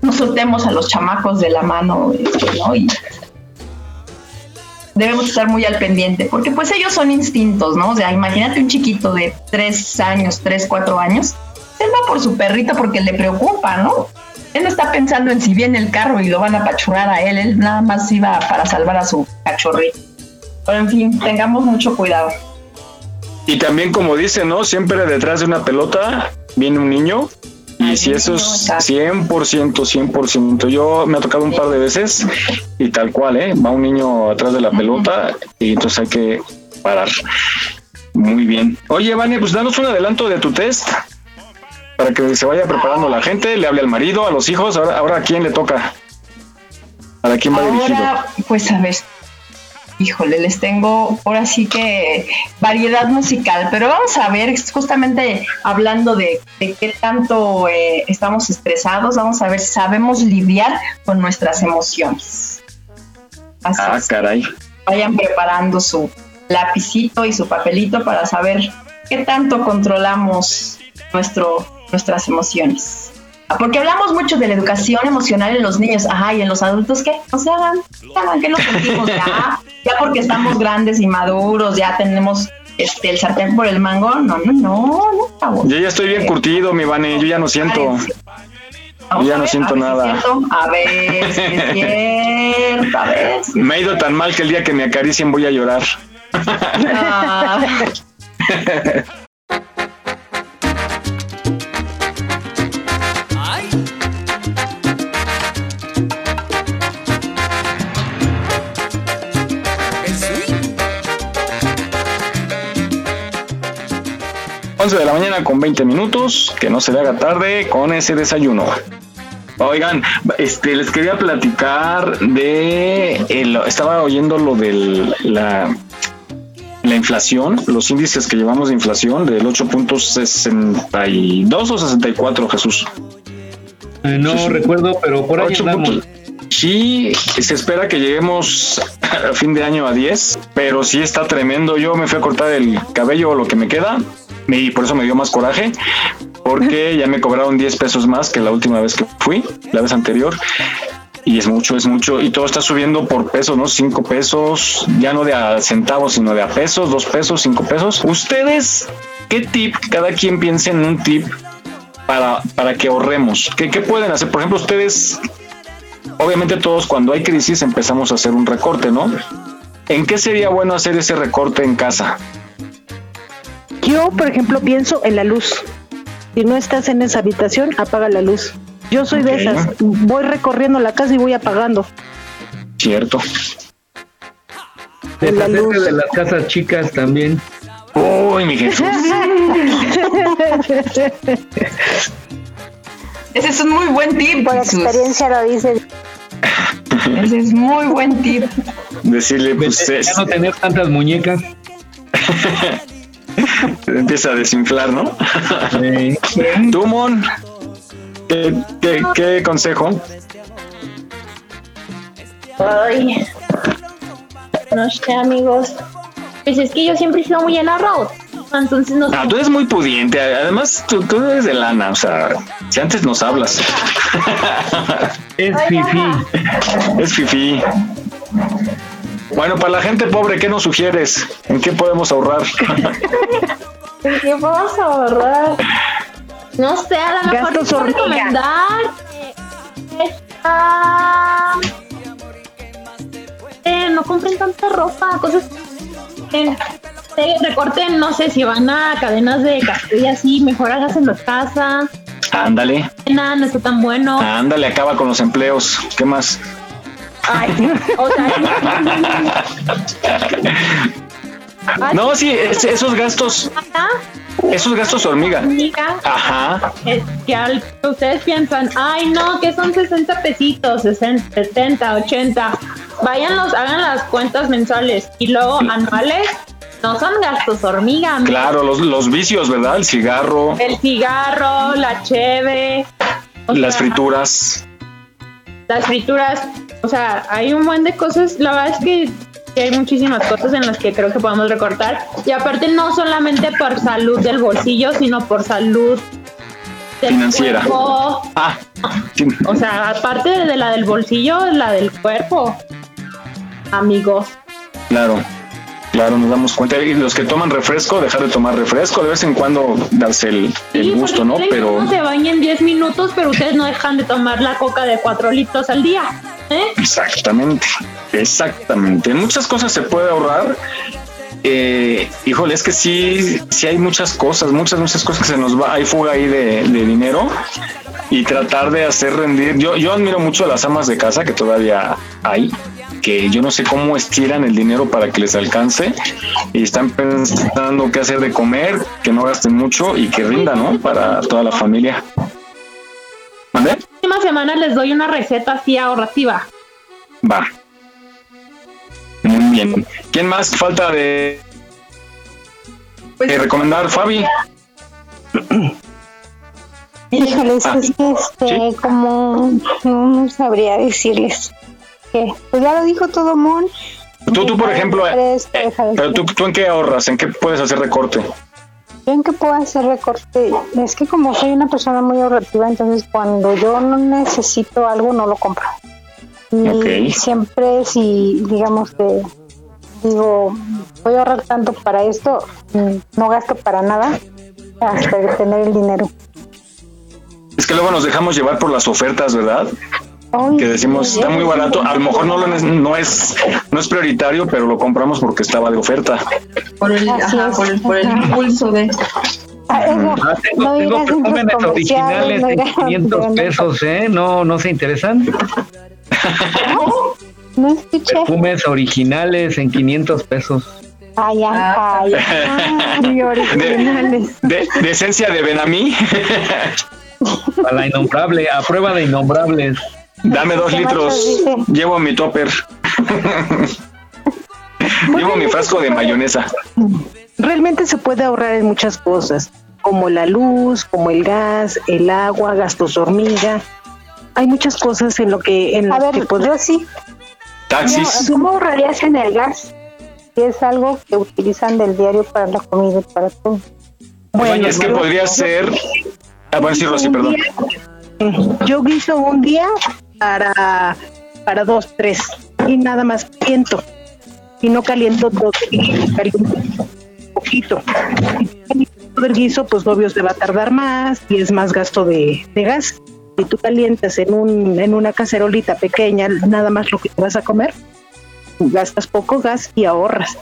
no soltemos a los chamacos de la mano, este, ¿no? Y debemos estar muy al pendiente, porque pues ellos son instintos, ¿no? O sea, imagínate un chiquito de tres años, tres, cuatro años, él va por su perrito porque le preocupa, ¿no? Él no está pensando en si viene el carro y lo van a apachurrar a él, él nada más iba para salvar a su cachorrito. Pero en fin, tengamos mucho cuidado. Y también, como dice, ¿no? Siempre detrás de una pelota viene un niño. Y si eso es 100%, 100%. Yo me ha tocado un par de veces y tal cual, ¿eh? Va un niño atrás de la pelota y entonces hay que parar. Muy bien. Oye, Vane, pues danos un adelanto de tu test para que se vaya preparando la gente, le hable al marido, a los hijos. Ahora, ahora ¿a quién le toca? ¿Para quién va dirigido? Pues a ver, híjole, les tengo ahora sí que variedad musical, pero vamos a ver, justamente hablando de, de qué tanto eh, estamos estresados, vamos a ver si sabemos lidiar con nuestras emociones. Así Ah, es, caray. vayan preparando su lapicito y su papelito para saber qué tanto controlamos nuestro, nuestras emociones. Porque hablamos mucho de la educación emocional en los niños, ajá, y en los adultos, ¿qué? No se hagan, se hagan, que nos sentimos ya, ya porque estamos grandes y maduros, ya tenemos este, el sartén por el mango, no, no, no, no. Yo ya estoy bien curtido, mi Vane, yo ya no siento. Yo ya no siento nada. A ver, si es cierto, a ver. si- Me ha ido tan mal que el día que me acaricien voy a llorar. Ah. 11 de la mañana con 20 minutos, que no se le haga tarde con ese desayuno. Oigan, este, les quería platicar de, el- estaba oyendo lo de la, la inflación, los índices que llevamos de inflación del 8.62 o 64, Jesús. Eh, no recuerdo, pero por ahí andamos. Sí, se espera que lleguemos a fin de año a 10, pero sí está tremendo. Yo me fui a cortar el cabello o lo que me queda y por eso me dio más coraje, porque ya me cobraron 10 pesos más que la última vez que fui, la vez anterior. Y es mucho, es mucho. Y todo está subiendo por pesos, ¿no? 5 pesos, ya no de a centavos, sino de a pesos, 2 pesos, 5 pesos. ¿Ustedes qué tip? Cada quien piense en un tip para, para que ahorremos. ¿Qué, ¿Qué pueden hacer? Por ejemplo, ustedes obviamente todos cuando hay crisis empezamos a hacer un recorte, ¿no? ¿En qué sería bueno hacer ese recorte en casa? Yo, por ejemplo, pienso en la luz. Si no estás en esa habitación, apaga la luz. Yo soy de esas. Voy recorriendo la casa y voy apagando. Cierto. Deshacerse de las casas chicas también. Uy, mi Jesús. Ese es un muy buen tip. Por Jesús. experiencia lo dice. Ese es muy buen tip. Decirle, pues Ya no tener tantas muñecas. empieza a desinflar, ¿no? Tú, Mon, ¿qué, qué, qué consejo? Ay, no sé, amigos. Pues es que yo siempre he sido muy en arroz. Entonces no. Ah, tú eres muy pudiente. Además, tú, tú eres de lana. O sea, si antes nos hablas. Es fifi. Es fifi. Bueno, para la gente pobre, ¿qué nos sugieres? ¿En qué podemos ahorrar? ¿En qué vamos a ahorrar? No sé, a lo mejor te puedo recomendar esta- eh, no compren tanta ropa, cosas que eh, recorten, no sé, si van a cadenas de café y así, mejor háganlo en casa. Ándale, Nada, no está tan bueno. ándale, acaba con los empleos. ¿Qué más? Ay, o sea, No, sí, es- esos gastos, esos gastos hormiga. amiga, Ajá. es que al- ustedes piensan, ay no, que son 60 pesitos, 60, 70, 80. Váyanlos, hagan las cuentas mensuales y luego anuales. No son gastos hormiga. amiga. Claro, los, los vicios, ¿verdad? El cigarro, El cigarro, la cheve, o las sea, frituras. las frituras. O sea, hay un buen de cosas. La verdad es que, que hay muchísimas cosas en las que creo que podemos recortar. Y aparte no solamente por salud del bolsillo, sino por salud del Financiera. cuerpo. Ah, sí. O sea, aparte de la del bolsillo, la del cuerpo. Amigos. claro. Claro, nos damos cuenta. Y los que toman refresco, dejar de tomar refresco, de vez en cuando darse el, el gusto, ¿no? Pero no se bañen 10 minutos, pero ustedes no dejan de tomar la coca de 4 litros al día. Exactamente, exactamente. En muchas cosas se puede ahorrar. Eh, híjole, es que sí, sí hay muchas cosas, muchas, muchas cosas que se nos va, hay fuga ahí de, de dinero y tratar de hacer rendir. Yo, yo admiro mucho a las amas de casa que todavía hay, que yo no sé cómo estiran el dinero para que les alcance y están pensando qué hacer de comer, que no gasten mucho y que rinda, ¿no? Para toda la familia. ¿Mande? Próxima semana les doy una receta así ahorrativa. Va. Muy bien. ¿Quién más falta de eh, recomendar, Fabi? Híjoles, Ah, es que este, ¿sí? como no sabría decirles que, pues ya lo dijo todo Mon. Tú, tú por ejemplo, eh, de pero tú, tú en qué ahorras, en qué puedes hacer recorte. ¿Yo en qué puedo hacer recorte? Es que como soy una persona muy ahorrativa, entonces cuando yo no necesito algo, no lo compro. Y siempre si, digamos que digo, voy a ahorrar tanto para esto, mm, no gasto para nada hasta tener el dinero. Es que luego nos dejamos llevar por las ofertas, ¿verdad? Que decimos está muy barato, a lo mejor no lo ne- no es no es prioritario, pero lo compramos porque estaba de oferta. Por el, ajá, es. por el, por el impulso de. Ah, Ah, tengo, no tengo perfumes comerciales, originales no a 500 vender. pesos, ¿eh? No, no se interesan. No escuché. Perfumes originales en 500 pesos. Ay, ay, ay, ay, originales. De, de esencia de Benamí, A la innombrable, a prueba de innombrables. Dame dos ¿Qué litros, llevo mi topper. llevo mi frasco de mayonesa. Realmente se puede ahorrar en muchas cosas, como la luz, como el gas, el agua, gastos hormiga. Hay muchas cosas en lo que en A las ver, que yo sí. Taxis. ¿Cómo ahorrarías en el gas? Si es algo que utilizan del diario para la comida y para todo. Bueno, es que podría ser. Ah, bueno, sí, Rosy, perdón. yo guiso un día para para dos, tres y nada más caliento y no caliento poquito. Caliento todo el guiso, pues obvio se va a tardar más y es más gasto de, de gas. Si tú calientas en un en una cacerolita pequeña nada más lo que vas a comer, gastas poco gas y ahorras.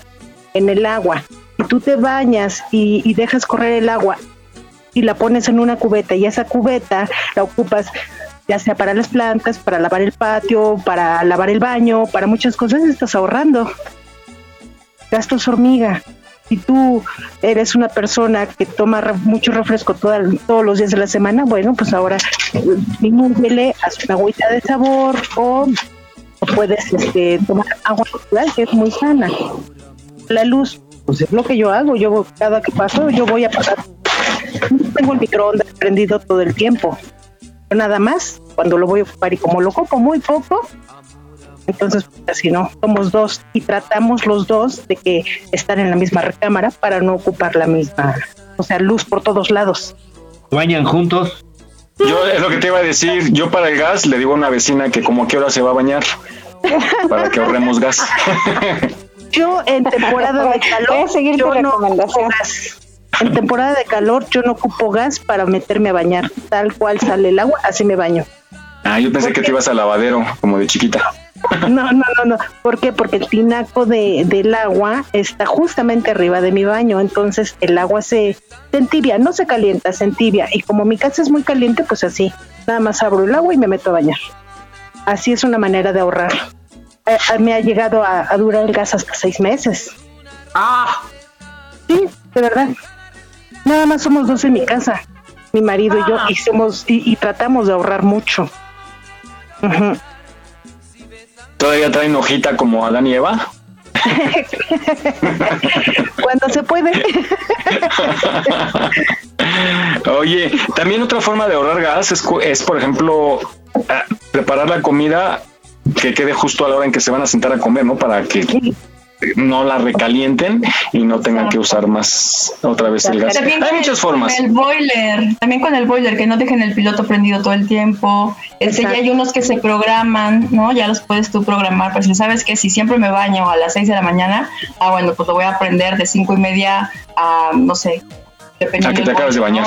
En el agua, si tú te bañas y, y dejas correr el agua y la pones en una cubeta y esa cubeta la ocupas ya sea para las plantas, para lavar el patio, para lavar el baño, para muchas cosas estás ahorrando. Gastos hormiga. Si tú eres una persona que toma mucho refresco toda- todos los días de la semana, bueno, pues ahora disminúyele, haz una agüita de sabor o, puedes este, tomar agua natural, que es muy sana. La luz, pues es lo que yo hago. Yo cada que paso, yo voy a pasar tengo el microondas prendido todo el tiempo. Nada más cuando lo voy a ocupar y como lo ocupo muy poco, entonces pues, así no, somos dos y tratamos los dos de que están en la misma recámara para no ocupar la misma, o sea, luz por todos lados. ¿Bañan juntos? Yo es lo que te iba a decir. Yo para el gas le digo a una vecina que como a qué hora se va a bañar para que ahorremos gas. Yo en temporada de calor, Voy a seguir tu yo no ocupo recomendación. gas. En temporada de calor yo no ocupo gas para meterme a bañar, tal cual sale el agua, así me baño. Ah, yo pensé que te ibas al lavadero como de chiquita. No, no, no, no. ¿Por qué? Porque el tinaco de, del agua está justamente arriba de mi baño, entonces el agua se, se entibia, no se calienta, se entibia. Y como mi casa es muy caliente, pues así, nada más abro el agua y me meto a bañar. Así es una manera de ahorrar. Eh, eh, me ha llegado a, a durar el gas hasta seis meses. Ah, Sí, de verdad. Nada más somos dos en mi casa, mi marido y yo, y somos y, y tratamos de ahorrar mucho. ¿Todavía traen hojita como Adán y Eva? Cuando se puede. Oye, también otra forma de ahorrar gas es, es, por ejemplo, ah, preparar la comida que quede justo a la hora en que se van a sentar a comer, ¿no? Para que no la recalienten y no tengan que usar más otra vez el gas. También Hay con muchas el- formas. con el boiler, también con el boiler, que no dejen el piloto prendido todo el tiempo. Este, ya hay unos que se programan, ¿no? Ya los puedes tú programar. Pues si sabes que si siempre me baño a las 6 de la mañana, ah, bueno, pues lo voy a prender de cinco y media a, no sé, dependiendo ¿A qué te acabas de bañar?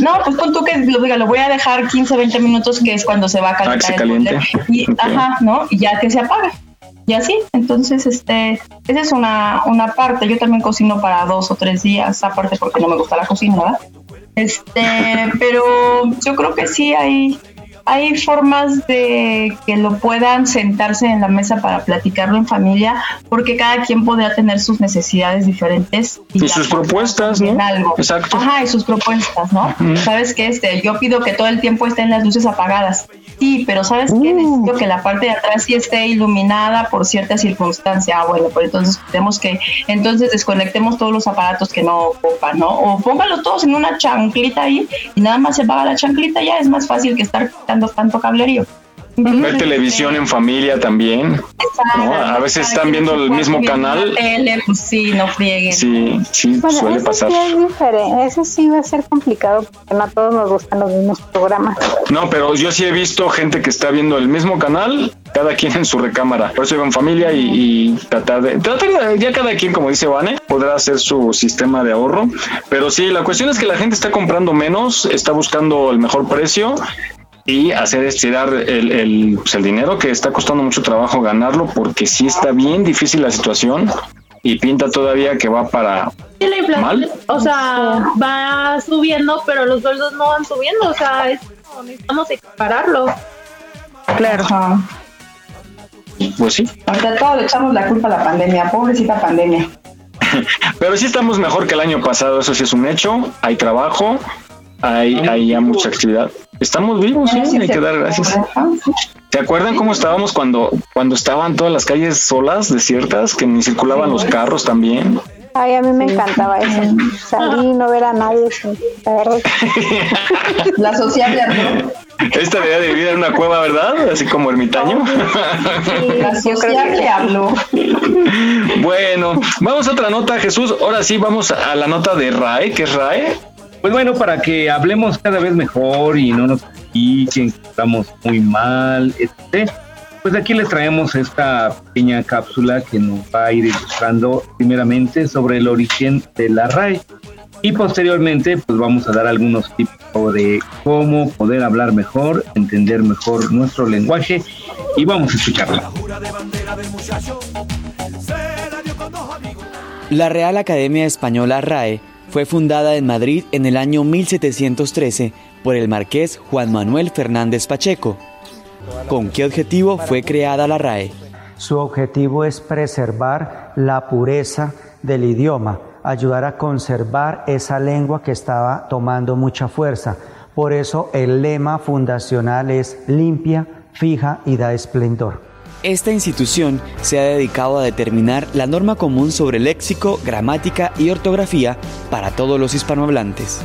No, pues pon tú que lo diga, lo voy a dejar 15, 20 minutos, que es cuando se va a Ah, que calentar se el boiler. Y. Ajá, ¿no? Y ya que se apaga. Y así, entonces, este, esa es una, una parte. Yo también cocino para dos o tres días, aparte porque no me gusta la cocina, ¿verdad? Este, pero yo creo que sí hay, hay formas de que lo puedan sentarse en la mesa para platicarlo en familia, porque cada quien podrá tener sus necesidades diferentes Y sus propuestas, ¿no? en algo. Exacto. Ajá, y sus propuestas, ¿no? Sabes que este, yo pido que todo el tiempo estén las luces apagadas. Sí, pero ¿sabes qué? Necesito que la parte de atrás sí esté iluminada por cierta circunstancia. Ah, bueno, pues entonces tenemos que, entonces desconectemos todos los aparatos que no ocupan, ¿no? O póngalos todos en una chanclita ahí y nada más se apaga la chanclita, ya es más fácil que estar tanto cablerío. Ver televisión en familia también. ¿no? A veces están viendo el mismo canal. Tele, pues sí, no frieguen. Sí, sí, Bueno, suele eso pasar. sí es diferente. Eso sí va a ser complicado porque no a todos nos gustan los mismos programas. No, pero yo sí he visto gente que está viendo el mismo canal, cada quien en su recámara. Por eso digo en familia y, y tratar de, tratar de- ya cada quien, como dice Vane, podrá hacer su sistema de ahorro. Pero sí, la cuestión es que la gente está comprando menos, está buscando el mejor precio y hacer estirar el, el, pues, el dinero que está costando mucho trabajo ganarlo porque sí está bien difícil la situación y pinta todavía que va para Y la inflación, mal. o sea, va subiendo, pero los sueldos no van subiendo, o sea, es como necesitamos equipararlo. Claro. Pues sí. Ante todo le echamos la culpa a la pandemia, pobrecita pandemia. Pero sí estamos mejor que el año pasado, eso sí es un hecho. Hay trabajo, hay, hay ya mucha actividad. Estamos vivos, sí, hay que dar gracias. ¿Se acuerdan cómo estábamos cuando, cuando estaban todas las calles solas, desiertas, que ni circulaban los carros también? Ay, a mí me encantaba eso. Salir y no ver a nadie. sí, La sociable Esta idea de vivir en una cueva, ¿verdad? Así como ermitaño. La sociable habló. Bueno, vamos a otra nota, Jesús. Ahora sí, vamos a la nota de RAE, que es RAE. Pues bueno, para que hablemos cada vez mejor y no nos critiquen, que estamos muy mal, etc. Pues aquí les traemos esta pequeña cápsula que nos va a ir ilustrando primeramente sobre el origen de la RAE y posteriormente pues vamos a dar algunos tips de cómo poder hablar mejor, entender mejor nuestro lenguaje y vamos a explicarla. La Real Academia Española RAE fue fundada en Madrid en el año 1713 por el marqués Juan Manuel Fernández Pacheco. ¿Con qué objetivo fue creada la RAE? Su objetivo es preservar la pureza del idioma, ayudar a conservar esa lengua que estaba tomando mucha fuerza. Por eso el lema fundacional es limpia, fija y da esplendor. Esta institución se ha dedicado a determinar la norma común sobre léxico, gramática y ortografía para todos los hispanohablantes.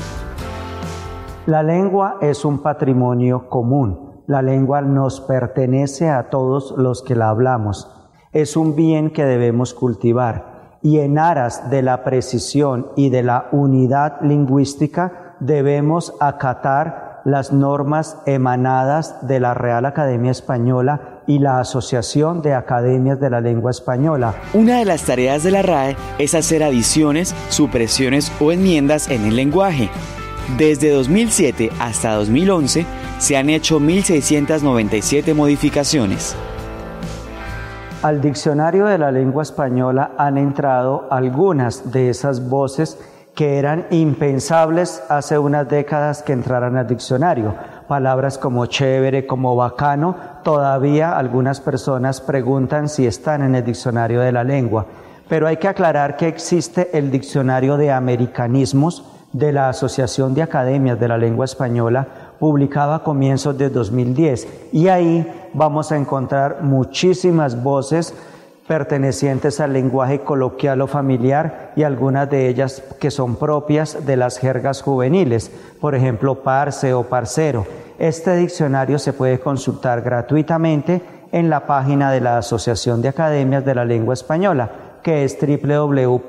La lengua es un patrimonio común. La lengua nos pertenece a todos los que la hablamos. Es un bien que debemos cultivar. Y en aras de la precisión y de la unidad lingüística debemos acatar las normas emanadas de la Real Academia Española y la Asociación de Academias de la Lengua Española. Una de las tareas de la RAE es hacer adiciones, supresiones o enmiendas en el lenguaje. Desde 2007 hasta 2011 se han hecho 1.697 modificaciones. Al diccionario de la lengua española han entrado algunas de esas voces que eran impensables hace unas décadas que entraran al diccionario. Palabras como chévere, como bacano, todavía algunas personas preguntan si están en el diccionario de la lengua. Pero hay que aclarar que existe el diccionario de americanismos de la Asociación de Academias de la Lengua Española, publicado a comienzos de 2010. Y ahí vamos a encontrar muchísimas voces pertenecientes al lenguaje coloquial o familiar y algunas de ellas que son propias de las jergas juveniles, por ejemplo, parce o parcero. Este diccionario se puede consultar gratuitamente en la página de la Asociación de Academias de la Lengua Española, que es www.asale.org.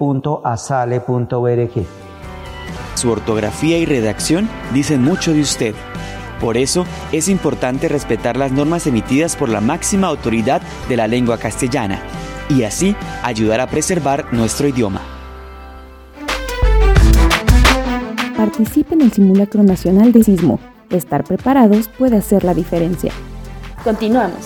Su ortografía y redacción dicen mucho de usted. Por eso es importante respetar las normas emitidas por la máxima autoridad de la lengua castellana y así ayudar a preservar nuestro idioma. Participe en el simulacro nacional de sismo. Estar preparados puede hacer la diferencia. Continuamos.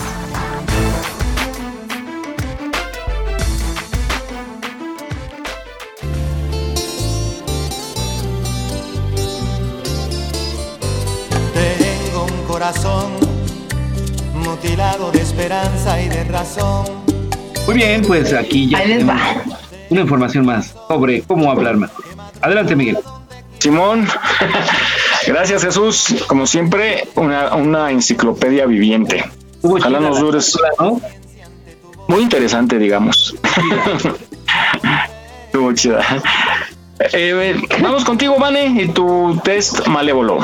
Tengo un corazón mutilado de esperanza y de razón. Muy bien, pues aquí ya Ahí les tenemos va. una información más sobre cómo hablar mejor. Adelante, Miguel. Simón, gracias Jesús. Como siempre, una, una enciclopedia viviente. Ojalá nos dures. Muy interesante, digamos. Estuvo chida. Eh, vamos contigo, Vane, y tu test malévolo.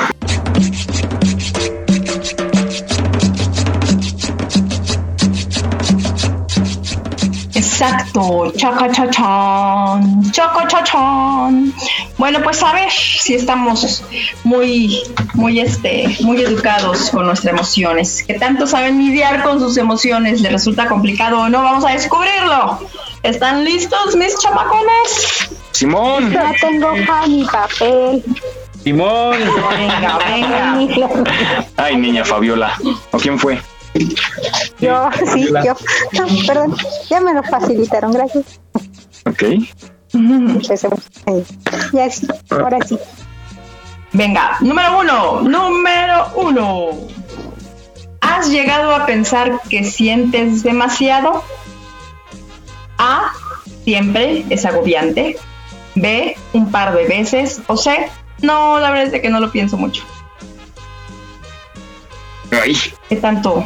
Exacto, chaca chachán, chaca chachán. Bueno, pues a ver si estamos muy, muy, este, muy educados con nuestras emociones. Que tanto saben lidiar con sus emociones, les resulta complicado o no, vamos a descubrirlo. ¿Están listos, mis chamacones? Simón. Ya tengo mi papel. Simón. Venga, venga. Ay, niña Fabiola. ¿O quién fue? Yo, sí, yo. No, perdón, ya me lo facilitaron, gracias. Ok. Empecemos. Ya sí, ahora sí. Venga, número uno, número uno. ¿Has llegado a pensar que sientes demasiado? A, siempre es agobiante. B, un par de veces. O C, no, la verdad es que no lo pienso mucho. ¿Qué tanto?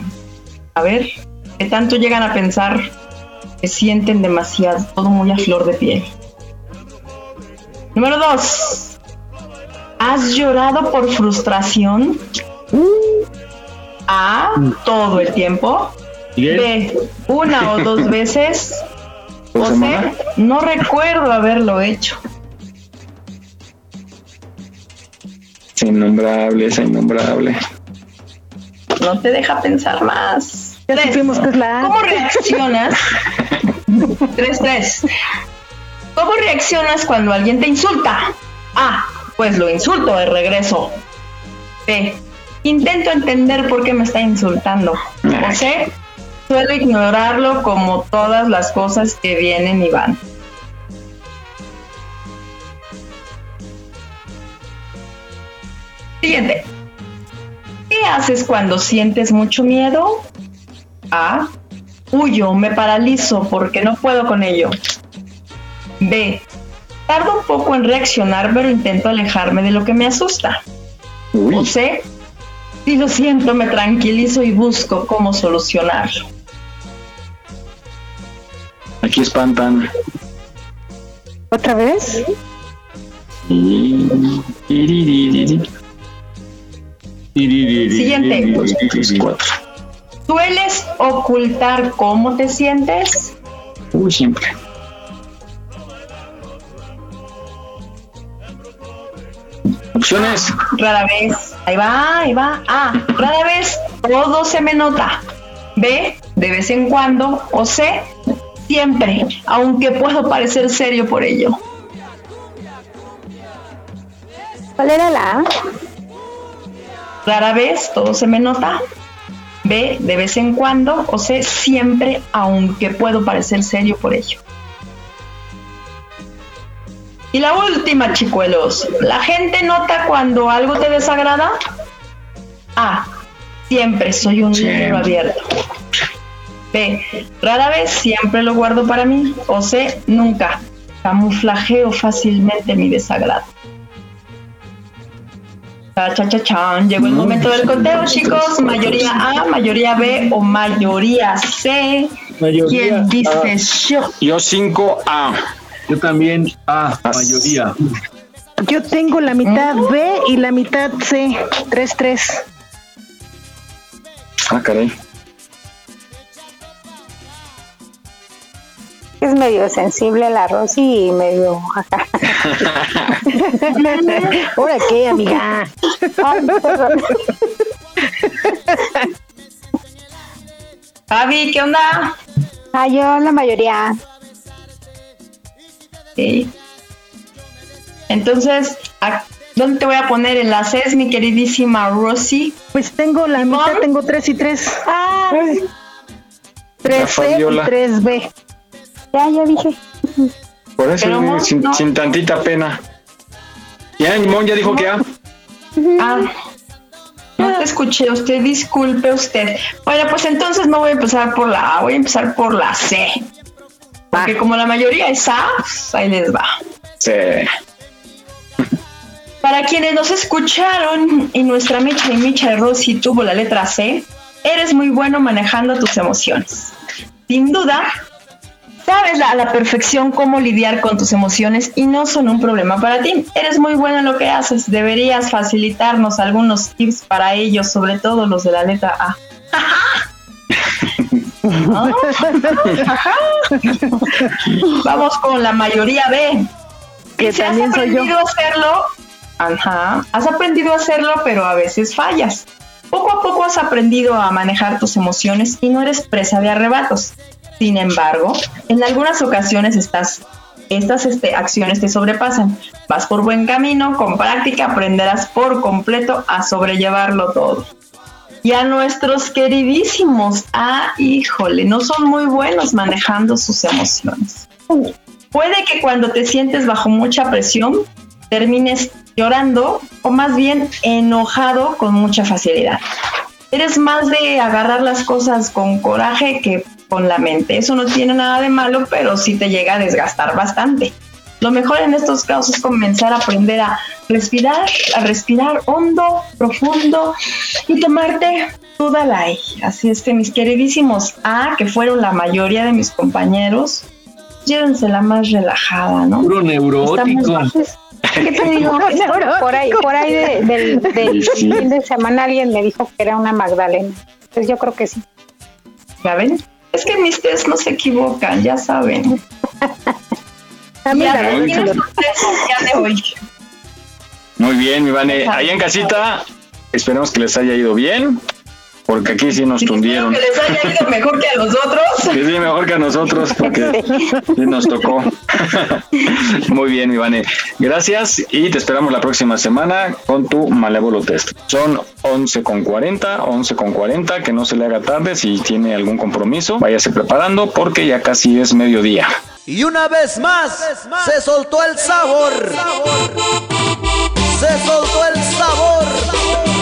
A ver, ¿qué tanto llegan a pensar que sienten demasiado? Todo muy a flor de piel. Número dos. ¿Has llorado por frustración? A. Todo el tiempo. B. Una o dos veces. O C. No recuerdo haberlo hecho. Es innombrable, es innombrable. No te deja pensar más. Ya Tres. supimos que es la. ¿Cómo reaccionas? tres, tres. ¿Cómo reaccionas cuando alguien te insulta? A. Pues lo insulto de regreso. B. Intento entender por qué me está insultando. O C. Suelo ignorarlo como todas las cosas que vienen y van. Siguiente. ¿Qué haces cuando sientes mucho miedo? A. Huyo, me paralizo porque no puedo con ello. B. Tardo un poco en reaccionar, pero intento alejarme de lo que me asusta. O C. Si lo siento, me tranquilizo y busco cómo solucionarlo. Aquí espantan. ¿Otra vez? Siguiente. ¿Sueles ocultar cómo te sientes? Uy, siempre. Opciones. Rara vez. Ahí va, ahí va. A. Rara vez todo se me nota. B. De vez en cuando. O C. Siempre, aunque puedo parecer serio por ello. ¿Cuál era la A? Rara vez todo se me nota. B. De vez en cuando. O C. Siempre, aunque puedo parecer serio por ello. Y la última, chicuelos. ¿La gente nota cuando algo te desagrada? A. Siempre soy un libro abierto. B. Rara vez siempre lo guardo para mí. O C. Nunca. Camuflajeo fácilmente mi desagrado. Cha, cha, cha. Llegó el momento del conteo, chicos. Mayoría A, mayoría B o mayoría C. ¿Quién dice yo? Yo 5A. Yo también A, mayoría. Yo tengo la mitad B y la mitad C. 3-3. Ah, caray. Es medio sensible la Rosy y medio acá. ¿Ahora qué, amiga? Ay, perdón. Fabi, ¿qué onda? Ah, yo la mayoría. Sí. Entonces, ¿a ¿dónde te voy a poner en mi queridísima Rosy? Pues tengo la mitad, tengo 3 y 3. Ah, 3C Fabiola. y 3B. ya, ya dije. Por eso, Pero no, sin, no. sin tantita pena. Ya, Nimón ya dijo que A. Ah, no te escuché, usted disculpe usted. Bueno, pues entonces no voy a empezar por la A, voy a empezar por la C. Porque como la mayoría es A, pues ahí les va. Sí. Para quienes nos escucharon y nuestra Micha y Micha de Rosy tuvo la letra C, eres muy bueno manejando tus emociones. Sin duda, sabes a la perfección cómo lidiar con tus emociones y no son un problema para ti. Eres muy bueno en lo que haces. Deberías facilitarnos algunos tips para ellos, sobre todo los de la letra A. Vamos con la mayoría B. Que Si también has soy yo. aprendido a hacerlo, ajá, has aprendido a hacerlo, pero a veces fallas. Poco a poco has aprendido a manejar tus emociones y no eres presa de arrebatos. Sin embargo, en algunas ocasiones estás, estas este, acciones te sobrepasan. Vas por buen camino, con práctica aprenderás por completo a sobrellevarlo todo. Y a nuestros queridísimos, ah, híjole, no son muy buenos manejando sus emociones. Puede que cuando te sientes bajo mucha presión termines llorando o más bien enojado con mucha facilidad. Eres más de agarrar las cosas con coraje que con la mente. Eso no tiene nada de malo, pero sí te llega a desgastar bastante. Lo mejor en estos casos es comenzar a aprender a respirar, a respirar hondo, profundo y tomarte toda la Así es que mis queridísimos A, que fueron la mayoría de mis compañeros, llévensela más relajada, ¿no? Puro neurótico. ¿Qué te digo? Por ahí, por ahí de- del, del fin de semana alguien me dijo que era una Magdalena. Pues yo creo que sí. ¿Ya ven? Es que mis test no se equivocan, ya saben. Ya, bien. los test ya de hoy. Muy bien, mi Vane. Ahí en casita, esperemos que les haya ido bien, porque aquí sí nos tundieron. Que les haya ido mejor que a los otros. Que sí, mejor que a nosotros, porque sí nos tocó. Muy bien, mi Vane. Gracias y te esperamos la próxima semana con tu malévolo test. Son 11 con 40, 11 con 40, que no se le haga tarde. Si tiene algún compromiso, váyase preparando porque ya casi es mediodía. Y una vez más se soltó el sabor. Se soltó el sabor.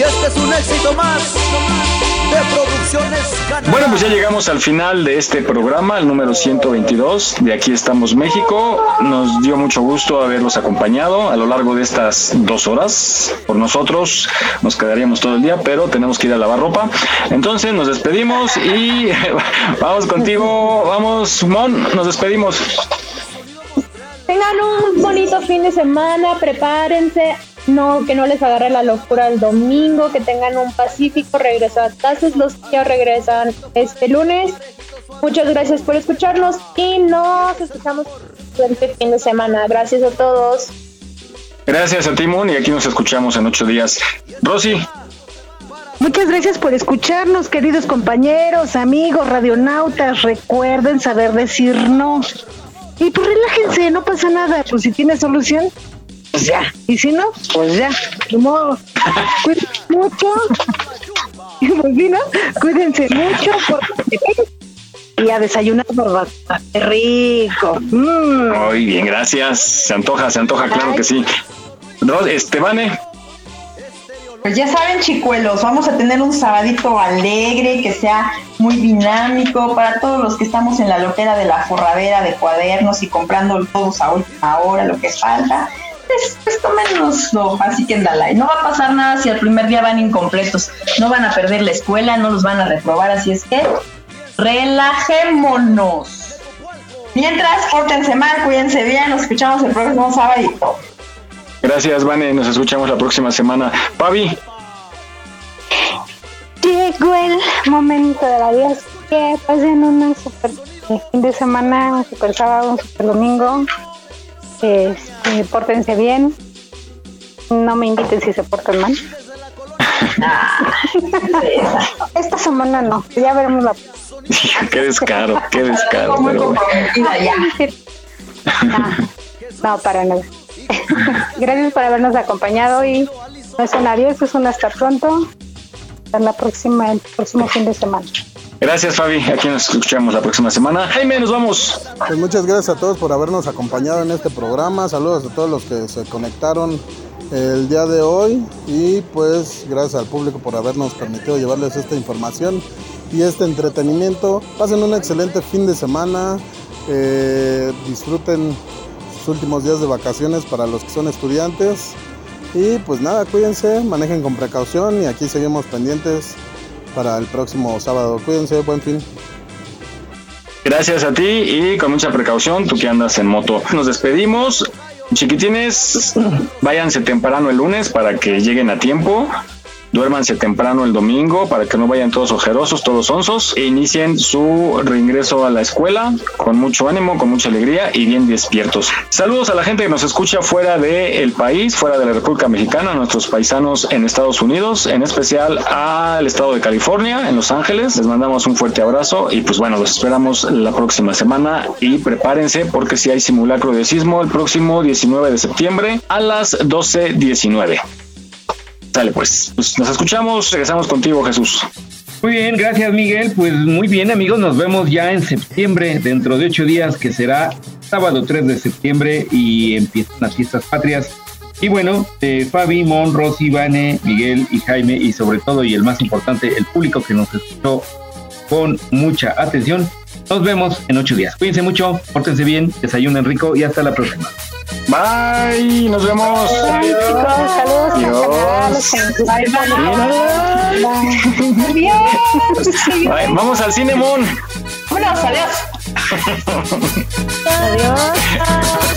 Y este es un éxito más de Producciones Canadá. Bueno, pues ya llegamos al final de este programa, el número 122 de Aquí estamos México. Nos dio mucho gusto haberlos acompañado a lo largo de estas dos horas. Por nosotros nos quedaríamos todo el día, pero tenemos que ir a lavar ropa. Entonces nos despedimos y vamos contigo, vamos, Mon, nos despedimos. Tengan un bonito fin de semana, prepárense, no que no les agarre la locura el domingo, que tengan un pacífico regreso a clases, los que regresan este lunes. Muchas gracias por escucharnos y nos escuchamos durante el fin de semana. Gracias a todos. Gracias a ti, Mon, y aquí nos escuchamos en ocho días. Rosy, Muchas gracias por escucharnos, queridos compañeros, amigos, radionautas. Recuerden saber decir no. Y pues relájense, no pasa nada. Pues si tiene solución, pues ya. Y si no, pues ya. Ni modo. Cuídense mucho. Pues sí, ¿no? Cuídense mucho porque- y a desayunar por bastante rico. Mm. muy bien, gracias. Se antoja, se antoja, claro que sí. Ros, Estebane, Pues ya saben, chicuelos, vamos a tener un sabadito alegre, que sea muy dinámico para todos los que estamos en la loquera de la forradera de cuadernos y comprando todos a última hora lo que falta. Pues, pues tómenoslo así que andala. Y no va a pasar nada si el primer día van incompletos. No van a perder la escuela, no los van a reprobar, así es que relajémonos. Mientras, pórtense mal, cuídense bien, nos escuchamos el próximo sábado. gracias, Vane, nos escuchamos la próxima semana. Pavi, Llegó el momento de la vida. Que pasen un super eh, fin de semana, un super sábado, un super domingo. Este, pórtense bien. No me inviten si se portan mal. Esta semana no, ya veremos la qué descaro, qué descaro. pero bueno. No, para nada. Gracias por habernos acompañado y no es un adiós, es un hasta pronto. Hasta la próxima, el próximo fin de semana. Gracias, Fabi. Aquí nos escuchamos la próxima semana. Jaime, nos vamos. Pues muchas gracias a todos por habernos acompañado en este programa. Saludos a todos los que se conectaron el día de hoy y pues gracias al público por habernos permitido llevarles esta información y este entretenimiento. Pasen un excelente fin de semana. eh, disfruten sus últimos días de vacaciones para los que son estudiantes. Y pues nada, cuídense, manejen con precaución y aquí seguimos pendientes para el próximo sábado. Cuídense, buen fin. Gracias a ti y con mucha precaución, tú que andas en moto. Nos despedimos. Chiquitines, váyanse temprano el lunes para que lleguen a tiempo. Duérmanse temprano el domingo para que no vayan todos ojerosos, todos onzos, e inicien su reingreso a la escuela con mucho ánimo, con mucha alegría y bien despiertos. Saludos a la gente que nos escucha fuera del país, fuera de la República Mexicana, a nuestros paisanos en Estados Unidos, en especial al estado de California, en Los Ángeles. Les mandamos un fuerte abrazo y pues bueno, los esperamos la próxima semana y prepárense porque si hay simulacro de sismo el próximo 19 de septiembre a las 12.19. Dale pues. pues, nos escuchamos, regresamos contigo Jesús. Muy bien, gracias Miguel. Pues muy bien amigos, nos vemos ya en septiembre, dentro de ocho días, que será sábado 3 de septiembre y empiezan las fiestas patrias. Y bueno, eh, Fabi, Mon, Rosy, Vane, Miguel y Jaime y sobre todo y el más importante, el público que nos escuchó con mucha atención. Nos vemos en ocho días. Cuídense mucho, pórtense bien, desayunen rico y hasta la próxima. Bye, nos vemos. Bye, chicos, saludos. Adiós. Bye, bye. Bye, Vamos al cine, Mon. Vámonos, adiós. Adiós.